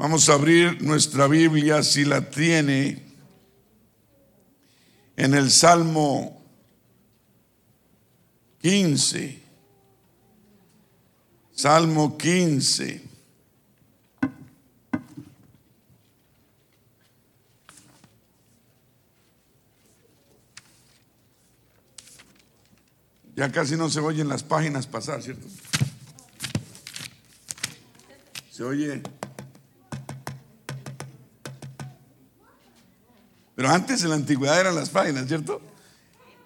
Vamos a abrir nuestra Biblia si la tiene en el Salmo 15. Salmo 15. Ya casi no se oyen las páginas pasar, ¿cierto? Se oye. Pero antes en la antigüedad eran las páginas, ¿cierto?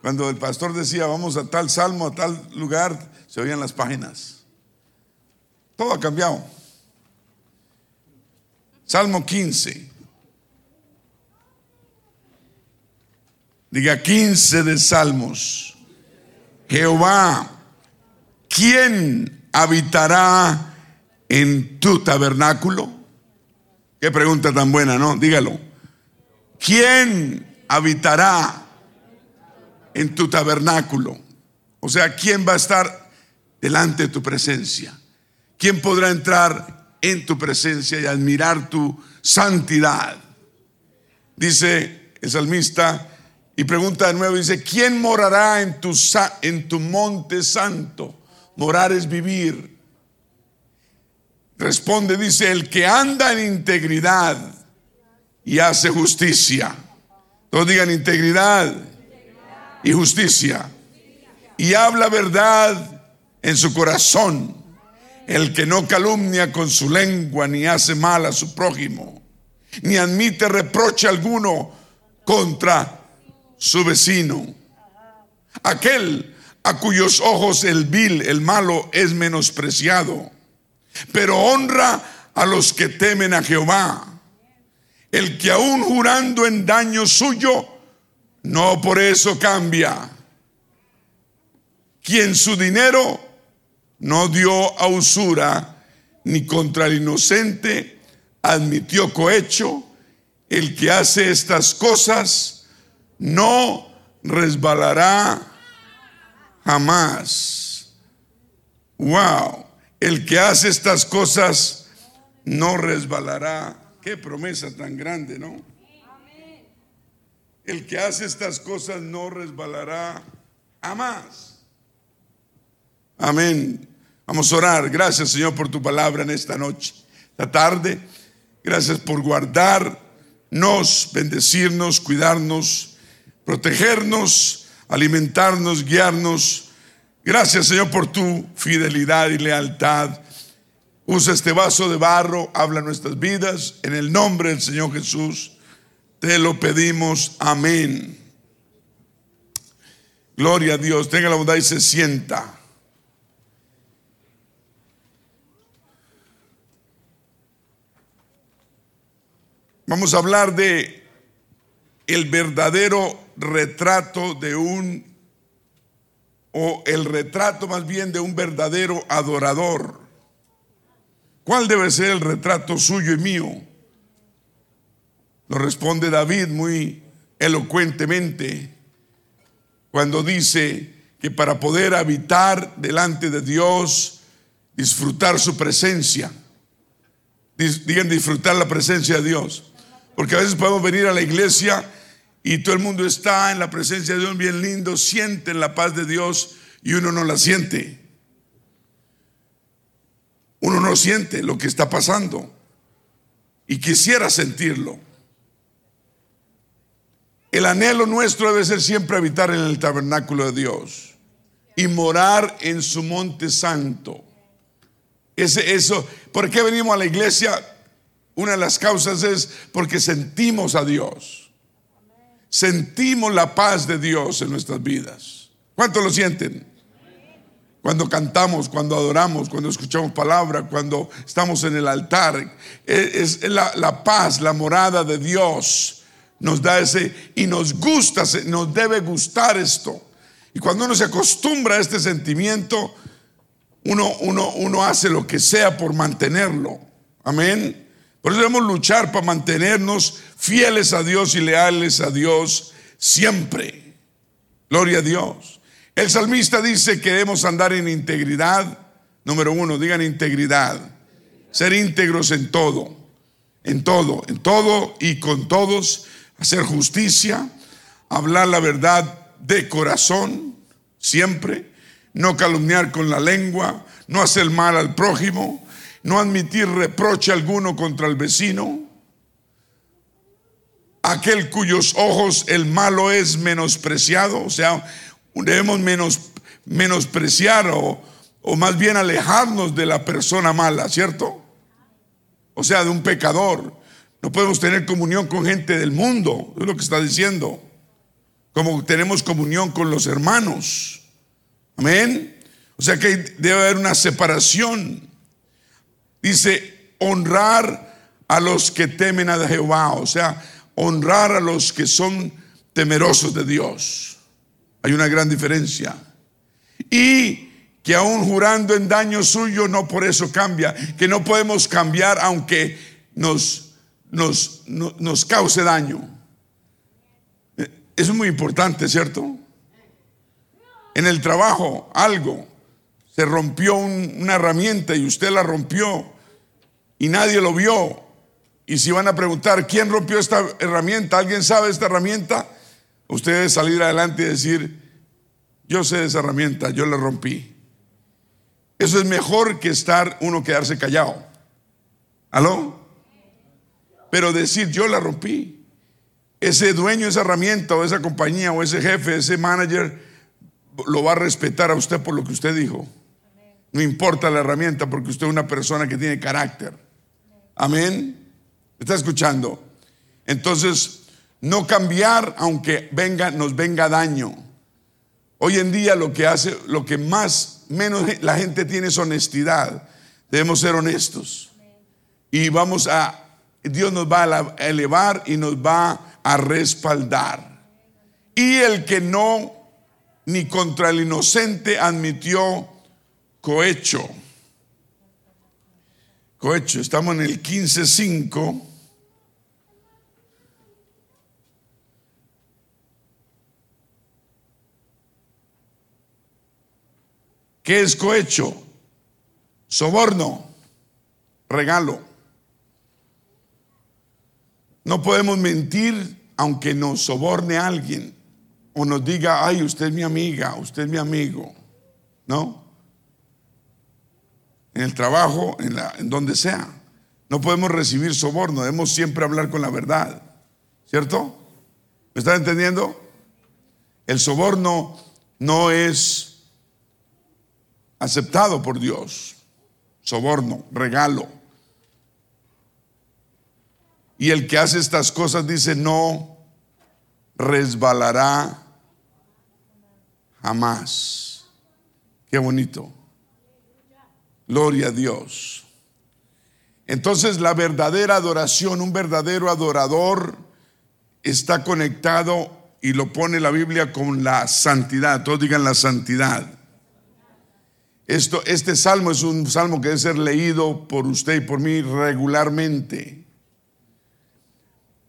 Cuando el pastor decía, vamos a tal salmo, a tal lugar, se oían las páginas. Todo ha cambiado. Salmo 15. Diga 15 de Salmos. Jehová, ¿quién habitará en tu tabernáculo? Qué pregunta tan buena, ¿no? Dígalo. ¿Quién habitará en tu tabernáculo? O sea, ¿quién va a estar delante de tu presencia? ¿Quién podrá entrar en tu presencia y admirar tu santidad? Dice el salmista y pregunta de nuevo, dice, ¿quién morará en tu, en tu monte santo? Morar es vivir. Responde, dice, el que anda en integridad y hace justicia. Todos digan integridad y justicia. Y habla verdad en su corazón. El que no calumnia con su lengua ni hace mal a su prójimo, ni admite reproche alguno contra su vecino. Aquel a cuyos ojos el vil, el malo, es menospreciado, pero honra a los que temen a Jehová el que aún jurando en daño suyo, no por eso cambia. Quien su dinero no dio a usura, ni contra el inocente admitió cohecho, el que hace estas cosas no resbalará jamás. Wow, el que hace estas cosas no resbalará Qué promesa tan grande, ¿no? El que hace estas cosas no resbalará jamás. Amén. Vamos a orar. Gracias, Señor, por tu palabra en esta noche, esta tarde. Gracias por guardarnos, bendecirnos, cuidarnos, protegernos, alimentarnos, guiarnos. Gracias, Señor, por tu fidelidad y lealtad. Usa este vaso de barro, habla nuestras vidas. En el nombre del Señor Jesús, te lo pedimos. Amén. Gloria a Dios. Tenga la bondad y se sienta. Vamos a hablar de el verdadero retrato de un, o el retrato más bien de un verdadero adorador. ¿Cuál debe ser el retrato suyo y mío? Lo responde David muy elocuentemente cuando dice que para poder habitar delante de Dios, disfrutar su presencia, digan disfrutar la presencia de Dios, porque a veces podemos venir a la iglesia y todo el mundo está en la presencia de Dios bien lindo, sienten la paz de Dios y uno no la siente. Uno no siente lo que está pasando y quisiera sentirlo. El anhelo nuestro debe ser siempre habitar en el tabernáculo de Dios y morar en su monte santo. Ese, eso, ¿por qué venimos a la iglesia? Una de las causas es porque sentimos a Dios. Sentimos la paz de Dios en nuestras vidas. ¿Cuántos lo sienten? Cuando cantamos, cuando adoramos, cuando escuchamos palabra, cuando estamos en el altar. Es, la, paz, la morada de Dios nos da ese y nos gusta, nos debe gustar esto. Y cuando uno se acostumbra a este sentimiento, uno, uno, uno hace lo que sea por mantenerlo. Amén. Por eso debemos luchar para mantenernos fieles a Dios y leales a Dios siempre. Gloria a Dios. El salmista dice que debemos andar en integridad. Número uno, digan integridad. Ser íntegros en todo. en todo, en todo y con todos, hacer justicia, hablar la verdad de corazón, siempre, no calumniar con la lengua, no hacer mal al prójimo, no admitir reproche alguno contra el vecino, aquel cuyos ojos el malo es menospreciado, o sea, debemos menos, menospreciar o, o más bien alejarnos de la persona mala, ¿cierto? O sea, de un pecador. No podemos tener comunión con gente del mundo, es lo que está diciendo. Como tenemos comunión con los hermanos. Amén. O sea que debe haber una separación. Dice, honrar a los que temen a Jehová. O sea, honrar a los que son temerosos de Dios. Hay una gran diferencia. Y que aún jurando en daño suyo, no por eso cambia, que no podemos cambiar aunque nos, nos, nos cause daño. Eso es muy importante, ¿cierto? En el trabajo, algo, se rompió una herramienta y usted la rompió y nadie lo vio. Y si van a preguntar, ¿quién rompió esta herramienta? ¿Alguien sabe esta herramienta? Usted debe salir adelante y decir, yo sé de esa herramienta, yo la rompí. Eso es mejor que estar uno quedarse callado. ¿Aló? Pero decir, yo la rompí. Ese dueño, esa herramienta o esa compañía o ese jefe, ese manager, lo va a respetar a usted por lo que usted dijo. No importa la herramienta porque usted es una persona que tiene carácter. Amén. ¿Está escuchando? Entonces, no cambiar aunque venga, nos venga daño. Hoy en día lo que hace, lo que más menos la gente tiene es honestidad. Debemos ser honestos. Y vamos a, Dios nos va a elevar y nos va a respaldar. Y el que no, ni contra el inocente admitió cohecho. Cohecho, estamos en el 15.5. ¿Qué es cohecho? Soborno, regalo. No podemos mentir aunque nos soborne alguien o nos diga, ay, usted es mi amiga, usted es mi amigo. ¿No? En el trabajo, en, en donde sea. No podemos recibir soborno, debemos siempre hablar con la verdad. ¿Cierto? ¿Me están entendiendo? El soborno no es aceptado por Dios. Soborno, regalo. Y el que hace estas cosas dice, no resbalará jamás. Qué bonito. Gloria a Dios. Entonces la verdadera adoración, un verdadero adorador está conectado y lo pone la Biblia con la santidad. Todos digan la santidad. Esto, este salmo es un salmo que debe ser leído por usted y por mí regularmente.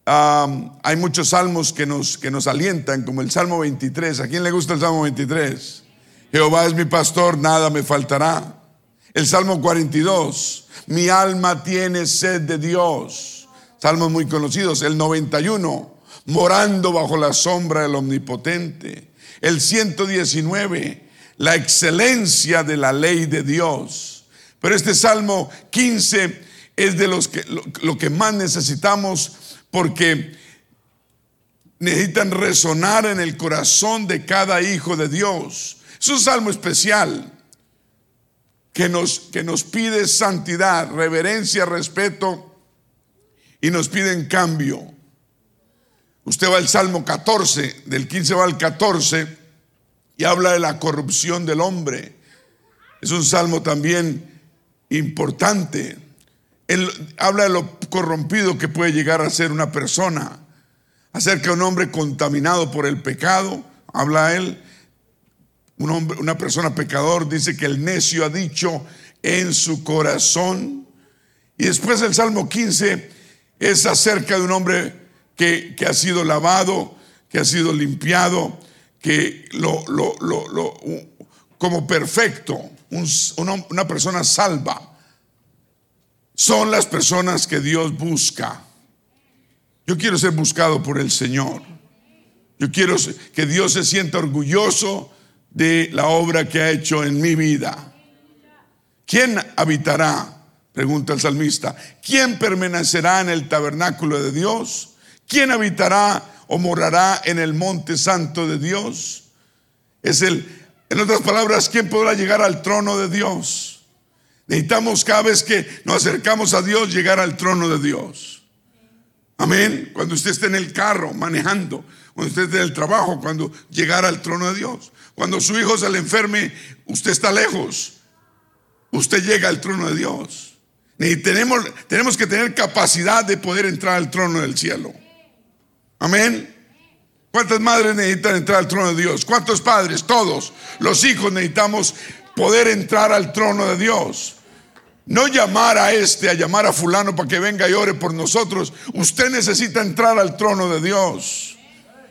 hay muchos salmos que nos, que nos alientan, como el Salmo 23. ¿A quién le gusta el Salmo 23? Jehová es mi pastor, nada me faltará. El Salmo 42, mi alma tiene sed de Dios. Salmos muy conocidos. El 91, morando bajo la sombra del Omnipotente. El 119, la excelencia de la ley de Dios. Pero este Salmo 15 es de los que lo, que más necesitamos porque necesitan resonar en el corazón de cada hijo de Dios. Es un salmo especial que nos, que nos pide santidad, reverencia, respeto y nos pide en cambio. Usted va al Salmo 14, del 15 va al 14 y habla de la corrupción del hombre. Es un salmo también importante. Él habla de lo corrompido que puede llegar a ser una persona, acerca de un hombre contaminado por el pecado. Habla él, un hombre, una persona pecador, dice que el necio ha dicho en su corazón. Y después el Salmo 15 es acerca de un hombre que, que ha sido lavado, que ha sido limpiado, que lo, lo, lo, como perfecto, una persona salva. son las personas que Dios busca. Yo quiero ser buscado por el Señor. Yo quiero que Dios se sienta orgulloso de la obra que ha hecho en mi vida. ¿Quién habitará? Pregunta el salmista. ¿Quién permanecerá en el tabernáculo de Dios? ¿Quién habitará o morará en el monte santo de Dios? Es el, en otras palabras, ¿quién podrá llegar al trono de Dios? Necesitamos cada vez que nos acercamos a Dios llegar al trono de Dios. Amén. Cuando usted esté en el carro manejando, cuando usted esté en el trabajo, cuando llegar al trono de Dios. Cuando su hijo se le enferme, usted está lejos. Usted llega al trono de Dios. Tenemos que tener capacidad de poder entrar al trono del cielo. Amén. ¿Cuántas madres necesitan entrar al trono de Dios? ¿Cuántos padres? Todos. Los hijos necesitamos poder entrar al trono de Dios. No llamar a este, a llamar a fulano para que venga y ore por nosotros. Usted necesita entrar al trono de Dios.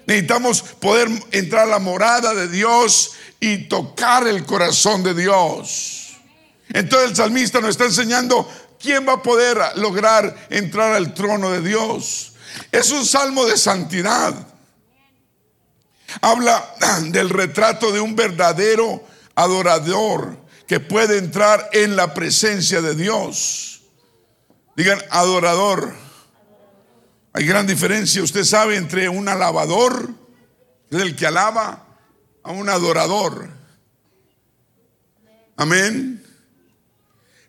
Necesitamos poder entrar a la morada de Dios y tocar el corazón de Dios. Entonces el salmista nos está enseñando quién va a poder lograr entrar al trono de Dios. Es un salmo de santidad. Habla del retrato de un verdadero adorador que puede entrar en la presencia de Dios. Digan, adorador. Hay gran diferencia, usted sabe, entre un alabador, el que alaba, a un adorador. Amén.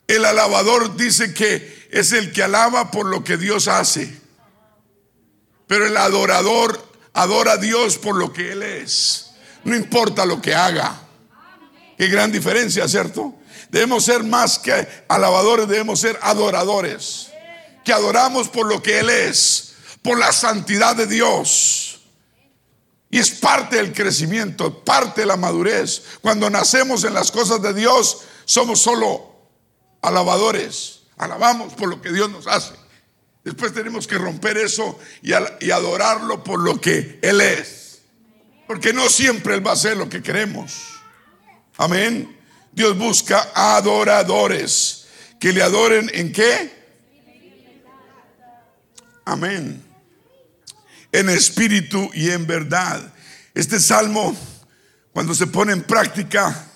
El alabador dice que es el que alaba por lo que Dios hace. Pero el adorador adora a Dios por lo que Él es. No importa lo que haga. Qué gran diferencia, ¿cierto? Debemos ser más que alabadores, debemos ser adoradores. Que adoramos por lo que Él es, por la santidad de Dios. Y es parte del crecimiento, parte de la madurez. Cuando nacemos en las cosas de Dios, somos solo alabadores. Alabamos por lo que Dios nos hace. Después tenemos que romper eso y, adorarlo por lo que Él es. Porque no siempre Él va a hacer lo que queremos. Amén. Dios busca adoradores. Que le adoren en qué? Amén. En espíritu y en verdad. Este salmo, cuando se pone en práctica,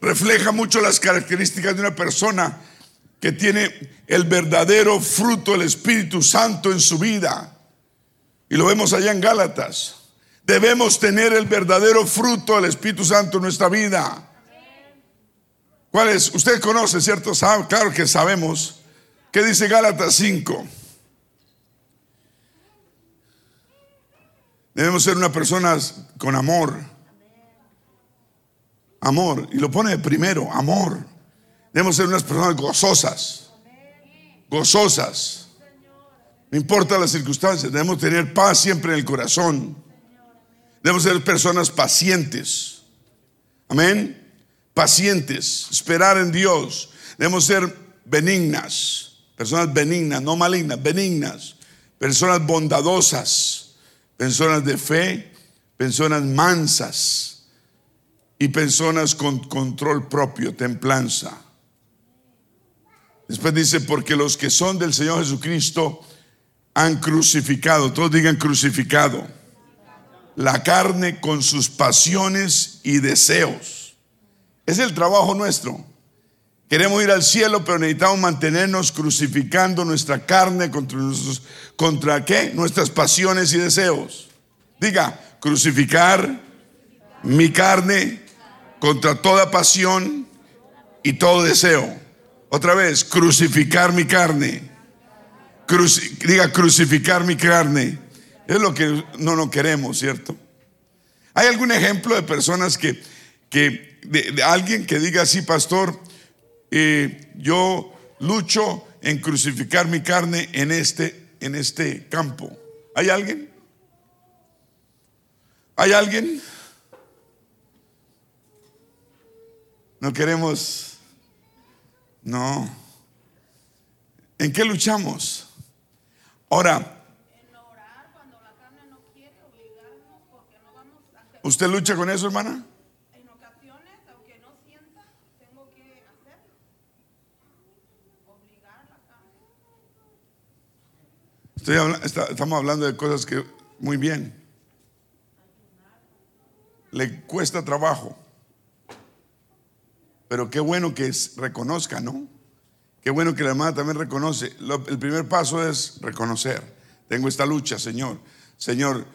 refleja mucho las características de una persona que tiene el verdadero fruto del Espíritu Santo en su vida. Y lo vemos allá en Gálatas. Debemos tener el verdadero fruto del Espíritu Santo en nuestra vida. ¿Cuál es? Usted conoce, ¿cierto? claro que sabemos. ¿Qué dice Gálatas 5? Debemos ser una persona con amor. Amor. Y lo pone primero, amor. Debemos ser unas personas gozosas. Gozosas. No importa las circunstancias, debemos tener paz siempre en el corazón. Debemos ser personas pacientes. Amén. Pacientes, esperar en Dios. Debemos ser benignas, personas benignas, no malignas, benignas, personas bondadosas, personas de fe, personas mansas y personas con control propio, templanza. Después dice, porque los que son del Señor Jesucristo han crucificado, todos digan crucificado, la carne con sus pasiones y deseos. Es el trabajo nuestro. Queremos ir al cielo, pero necesitamos mantenernos crucificando nuestra carne contra, nuestros, contra qué? Nuestras pasiones y deseos. Diga, crucificar mi carne contra toda pasión y todo deseo. Otra vez, crucificar mi carne. diga, crucificar mi carne. Es lo que no nos queremos, ¿cierto? ¿Hay algún ejemplo de personas que, que de, alguien que diga así, pastor, eh, yo lucho en crucificar mi carne en este, en este campo? ¿Hay alguien? ¿Hay alguien? No queremos no. ¿En qué luchamos? Ahora. ¿Usted lucha con eso, hermana? En ocasiones, aunque no sienta, tengo que hacerlo. Obligar la carne. Estoy está, estamos hablando de cosas que muy bien. Le cuesta trabajo. Pero qué bueno que reconozca, ¿no? Qué bueno que la hermana también reconoce. el primer paso es reconocer. Tengo esta lucha, Señor. Señor,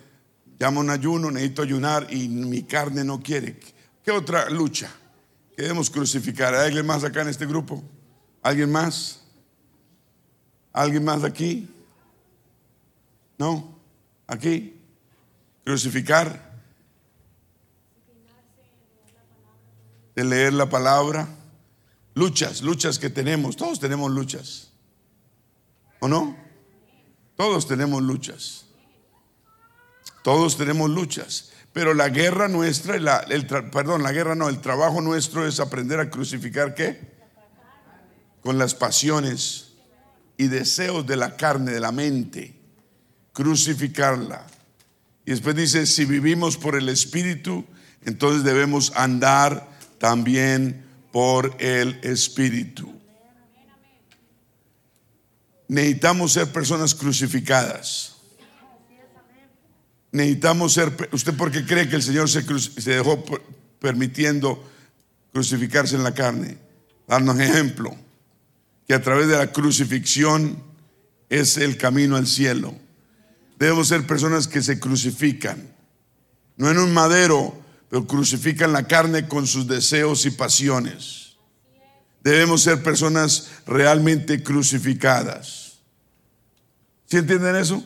llamo un ayuno, necesito ayunar y mi carne no quiere. ¿Qué otra lucha? Queremos crucificar. ¿Hay alguien más acá en este grupo? ¿Alguien más? ¿Alguien más aquí? ¿No? ¿Aquí? ¿Crucificar? De leer la palabra. Luchas, luchas que tenemos. Todos tenemos luchas. ¿O no? Todos tenemos luchas. Todos tenemos luchas. Pero la guerra nuestra, el, perdón, la guerra no, el trabajo nuestro es aprender a crucificar qué? Con las pasiones y deseos de la carne, de la mente. Crucificarla. Y después dice, si vivimos por el Espíritu, entonces debemos andar también por el Espíritu. Necesitamos ser personas crucificadas. Necesitamos ser, ¿usted por qué cree que el Señor se, se dejó permitiendo crucificarse en la carne? Darnos ejemplo, que a través de la crucifixión es el camino al cielo. Debemos ser personas que se crucifican, no en un madero, pero crucifican la carne con sus deseos y pasiones. Debemos ser personas realmente crucificadas. ¿Sí entienden eso?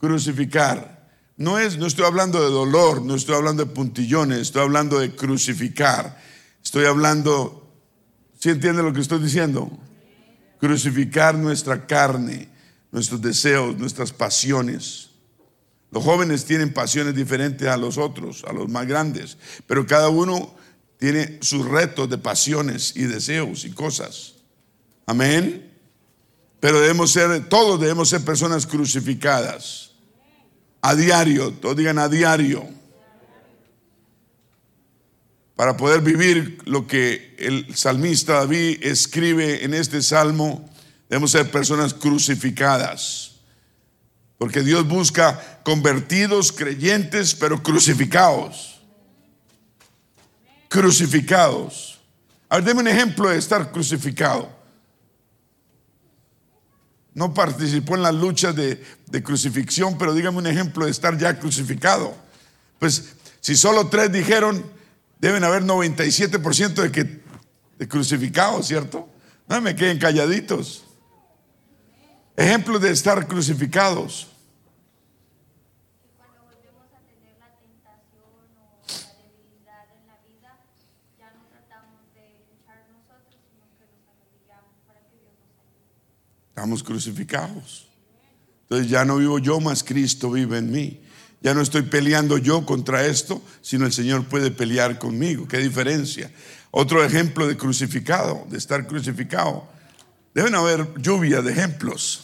Crucificar. No es, no estoy hablando de dolor, no estoy hablando de puntillones, estoy hablando de crucificar. Estoy hablando, ¿sí entienden lo que estoy diciendo? Crucificar nuestra carne, nuestros deseos, nuestras pasiones. Los jóvenes tienen pasiones diferentes a los otros, a los más grandes, pero cada uno tiene sus retos de pasiones y deseos y cosas. Amén. Pero debemos ser, todos debemos ser personas crucificadas. A diario, todos digan a diario. Para poder vivir lo que el salmista David escribe en este salmo, debemos ser personas crucificadas. Porque Dios busca convertidos, creyentes, pero crucificados. Crucificados. A ver, deme un ejemplo de estar crucificado. No participó en las luchas de, crucifixión, pero dígame un ejemplo de estar ya crucificado. Pues si solo tres dijeron, deben haber 97% de que de crucificados, ¿cierto? No me queden calladitos. Ejemplos de estar crucificados. Estamos crucificados. Entonces ya no vivo yo, más Cristo vive en mí. Ya no estoy peleando yo contra esto, sino el Señor puede pelear conmigo. ¿Qué diferencia? Otro ejemplo de crucificado, de estar crucificado. Deben haber lluvia de ejemplos.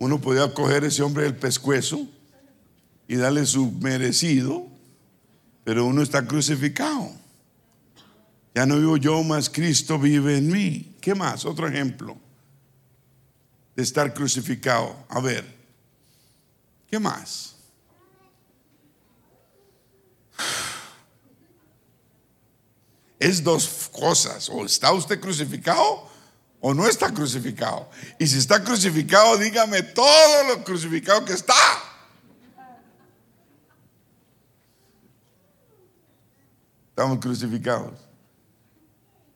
Uno podía coger a ese hombre del pescuezo y darle su merecido, pero uno está crucificado. Ya no vivo yo, más Cristo vive en mí. ¿Qué más? Otro ejemplo de estar crucificado. A ver, ¿qué más? Es dos cosas. O está usted crucificado o no está crucificado. Y si está crucificado, dígame todo lo crucificado que está. Estamos crucificados.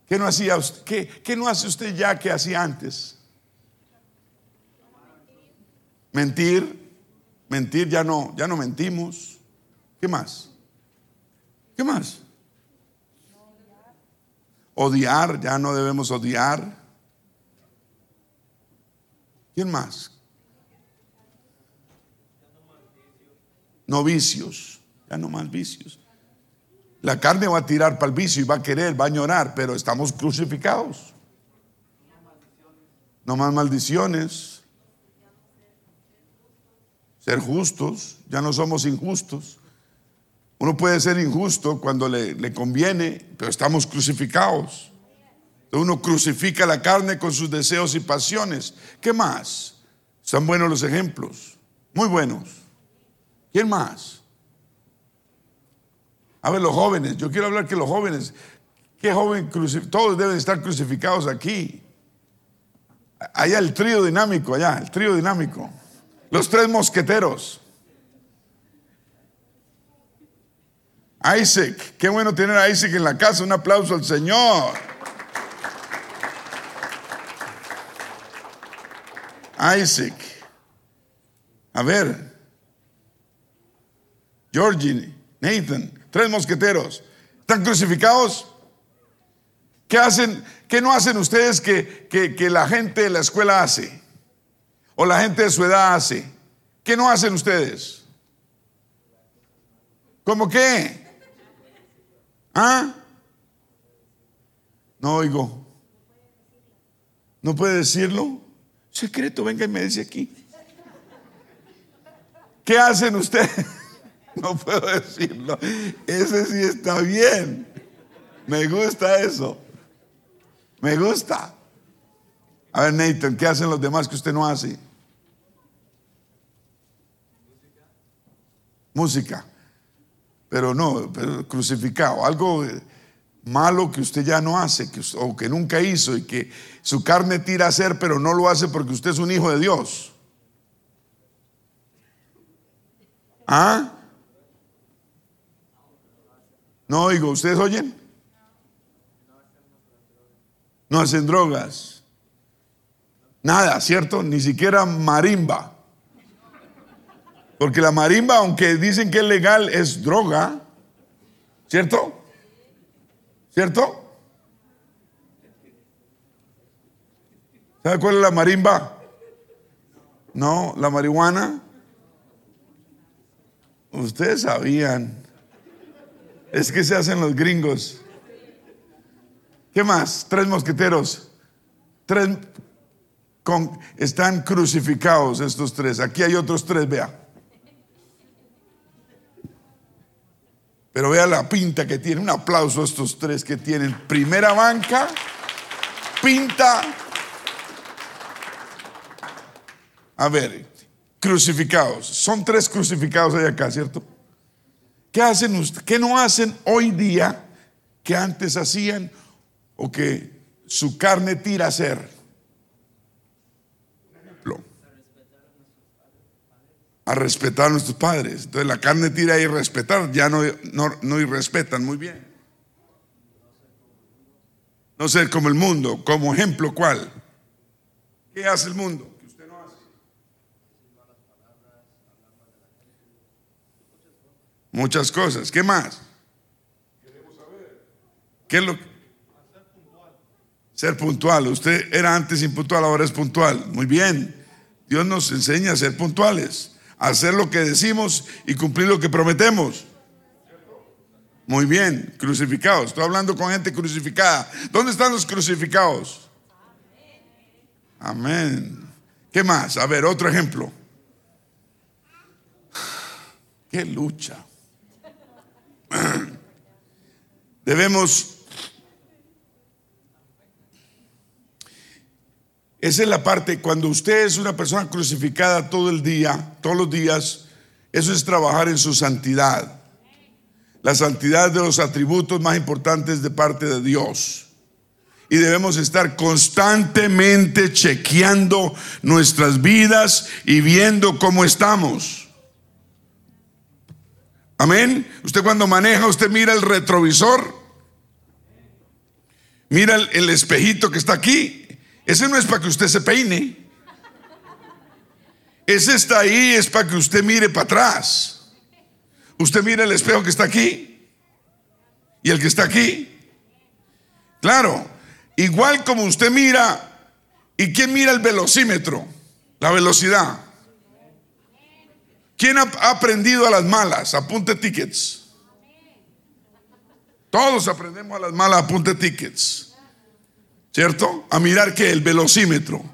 ¿Qué no, hacía qué, qué no hace usted ya que hacía antes? Mentir. Mentir, ya no, ya no mentimos. ¿Qué más? ¿Qué más? Odiar, ya no debemos odiar. ¿Quién más? No vicios, ya no más vicios. La carne va a tirar para el vicio y va a querer, va a llorar, pero estamos crucificados. No más maldiciones. Ser justos, ya no somos injustos. Uno puede ser injusto cuando le, le conviene, pero estamos crucificados. Uno crucifica la carne con sus deseos y pasiones. ¿Qué más? Están buenos los ejemplos, muy buenos. ¿Quién más? A ver, los jóvenes, yo quiero hablar que los jóvenes, ¿qué joven Todos deben estar crucificados aquí. Allá el trío dinámico, allá, el trío dinámico. Los tres mosqueteros. Isaac, qué bueno tener a Isaac en la casa. Un aplauso al Señor. Isaac. A ver. Georgie, Nathan, tres mosqueteros. ¿Están crucificados? ¿Qué hacen? ¿Qué no hacen ustedes que, que, la gente de la escuela hace? O la gente de su edad hace. ¿Qué no hacen ustedes? ¿Cómo qué? ¿Ah? No oigo. ¿No puede decirlo? Secreto, venga y me dice aquí. ¿Qué hacen ustedes? No puedo decirlo. Ese sí está bien. Me gusta eso. Me gusta. A ver, Nathan, ¿qué hacen los demás que usted no hace? Música. Pero no, crucificado. Algo malo que usted ya no hace, que, o que nunca hizo y que su carne tira a hacer, pero no lo hace porque usted es un hijo de Dios. ¿Ah? No oigo, ¿ustedes oyen? No hacen drogas. Nada, ¿cierto? Ni siquiera marimba. Porque la marimba, aunque dicen que es legal, es droga. ¿Cierto? ¿Cierto? ¿Sabe cuál es la marimba? No, la marihuana. Ustedes sabían. Es que se hacen los gringos. ¿Qué más? Tres mosqueteros. Tres con, están crucificados estos tres. Aquí hay otros tres, vea. Pero vea la pinta que tiene. Un aplauso a estos tres que tienen. Primera banca, pinta. A ver, crucificados. Son tres crucificados ahí acá, ¿cierto? ¿Qué hacen ustedes? ¿Qué no hacen hoy día que antes hacían o que su carne tira a hacer? A respetar a nuestros padres. Entonces la carne tira a irrespetar, ya no, no, no irrespetan muy bien. No ser como el mundo, como ejemplo, ¿cuál? ¿Qué hace el mundo? Que usted no hace. Muchas cosas. ¿Qué más? Queremos saber. ¿Qué es lo que? Ser puntual. Usted era antes impuntual, ahora es puntual. Muy bien. Dios nos enseña a ser puntuales hacer lo que decimos y cumplir lo que prometemos. Muy bien, crucificados. Estoy hablando con gente crucificada. ¿Dónde están los crucificados? Amén. ¿Qué más? A ver, otro ejemplo. Qué lucha. Debemos Esa es la parte, cuando usted es una persona crucificada todo el día, todos los días, eso es trabajar en su santidad. La santidad de los atributos más importantes de parte de Dios. Y debemos estar constantemente chequeando nuestras vidas y viendo cómo estamos. Amén. Usted cuando maneja, usted mira el retrovisor, mira el, el espejito que está aquí ese no es para que usted se peine. Ese está ahí, es para que usted mire para atrás. Usted mira el espejo que está aquí y el que está aquí. Claro, igual como usted mira, ¿y quién mira el velocímetro? La velocidad. ¿Quién ha aprendido a las malas? Apunte tickets. Todos aprendemos a las malas, apunte tickets. ¿Cierto? A mirar que el velocímetro.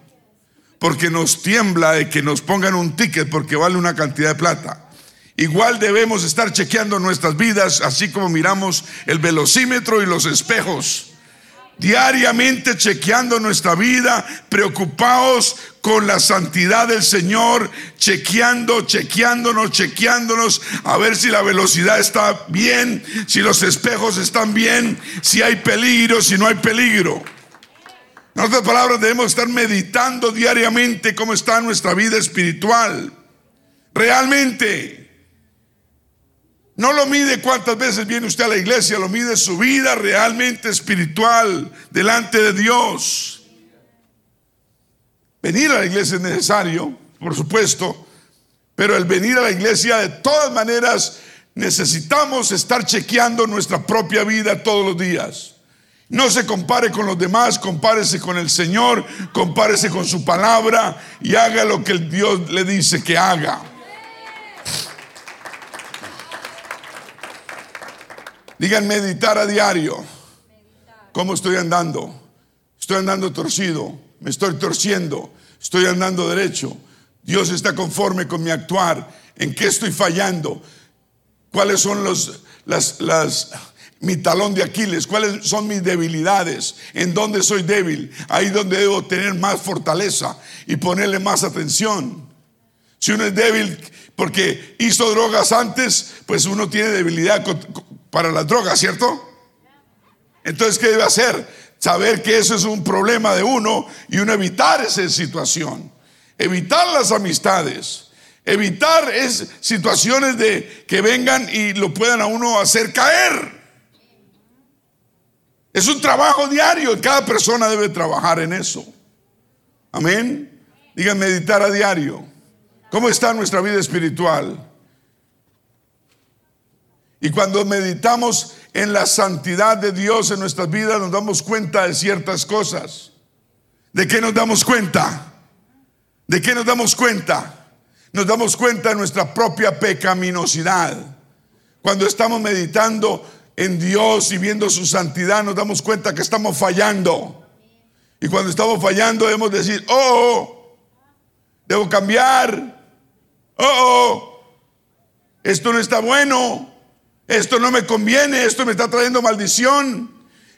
Porque nos tiembla de que nos pongan un ticket porque vale una cantidad de plata. Igual debemos estar chequeando nuestras vidas, así como miramos el velocímetro y los espejos diariamente chequeando nuestra vida, preocupados con la santidad del Señor, chequeando, chequeándonos, chequeándonos, a ver si la velocidad está bien, si los espejos están bien, si hay peligro, si no hay peligro. En otras palabras, debemos estar meditando diariamente cómo está nuestra vida espiritual. Realmente. No lo mide cuántas veces viene usted a la iglesia, lo mide su vida realmente espiritual delante de Dios. Venir a la iglesia es necesario, por supuesto, pero el venir a la iglesia de todas maneras necesitamos estar chequeando nuestra propia vida todos los días. No se compare con los demás, compárese con el Señor, compárese con su palabra y haga lo que el Dios le dice que haga. Digan meditar a diario. ¿Cómo estoy andando? Estoy andando torcido, me estoy torciendo, estoy andando derecho. Dios está conforme con mi actuar. ¿En qué estoy fallando? ¿Cuáles son los, las, las, mi talón de Aquiles? ¿Cuáles son mis debilidades? ¿En dónde soy débil? Ahí donde debo tener más fortaleza y ponerle más atención. Si uno es débil porque hizo drogas antes, pues uno tiene debilidad para las drogas, ¿cierto? Entonces, ¿qué debe hacer? Saber que eso es un problema de uno y uno evitar esa situación. Evitar las amistades. Evitar es situaciones de que vengan y lo puedan a uno hacer caer. Es un trabajo diario y cada persona debe trabajar en eso. Amén. Digan meditar a diario. ¿Cómo está nuestra vida espiritual? Y cuando meditamos en la santidad de Dios en nuestras vidas, nos damos cuenta de ciertas cosas. ¿De qué nos damos cuenta? ¿De qué nos damos cuenta? Nos damos cuenta de nuestra propia pecaminosidad. Cuando estamos meditando en Dios y viendo su santidad, nos damos cuenta que estamos fallando. Y cuando estamos fallando, debemos decir, oh, debo cambiar. Oh, esto no está bueno esto no me conviene, esto me está trayendo maldición.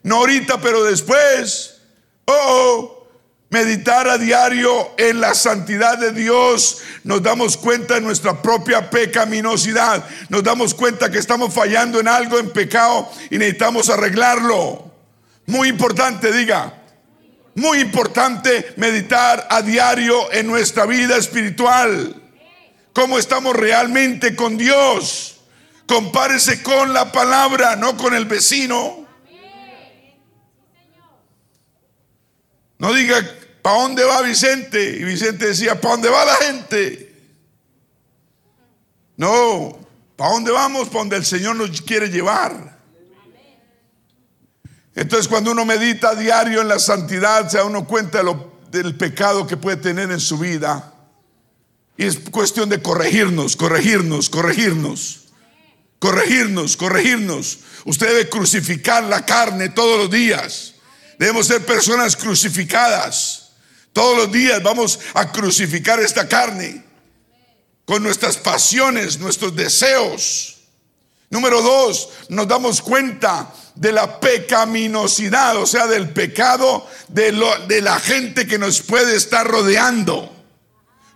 No ahorita, pero después. Oh, meditar a diario en la santidad de Dios, nos damos cuenta de nuestra propia pecaminosidad, nos damos cuenta que estamos fallando en algo, en pecado, y necesitamos arreglarlo. Muy importante, diga, muy importante meditar a diario en nuestra vida espiritual. ¿Cómo estamos realmente con Dios? Compárese con la palabra, no con el vecino. No diga, ¿para dónde va Vicente? Y Vicente decía, ¿para dónde va la gente? No, ¿para dónde vamos? Para donde el Señor nos quiere llevar. Entonces cuando uno medita diario en la santidad, se da uno cuenta del pecado que puede tener en su vida. Y es cuestión de corregirnos, corregirnos, corregirnos corregirnos, corregirnos. Usted debe crucificar la carne todos los días. Debemos ser personas crucificadas. Todos los días vamos a crucificar esta carne con nuestras pasiones, nuestros deseos. Número dos, nos damos cuenta de la pecaminosidad, o sea, del pecado de, de la gente que nos puede estar rodeando.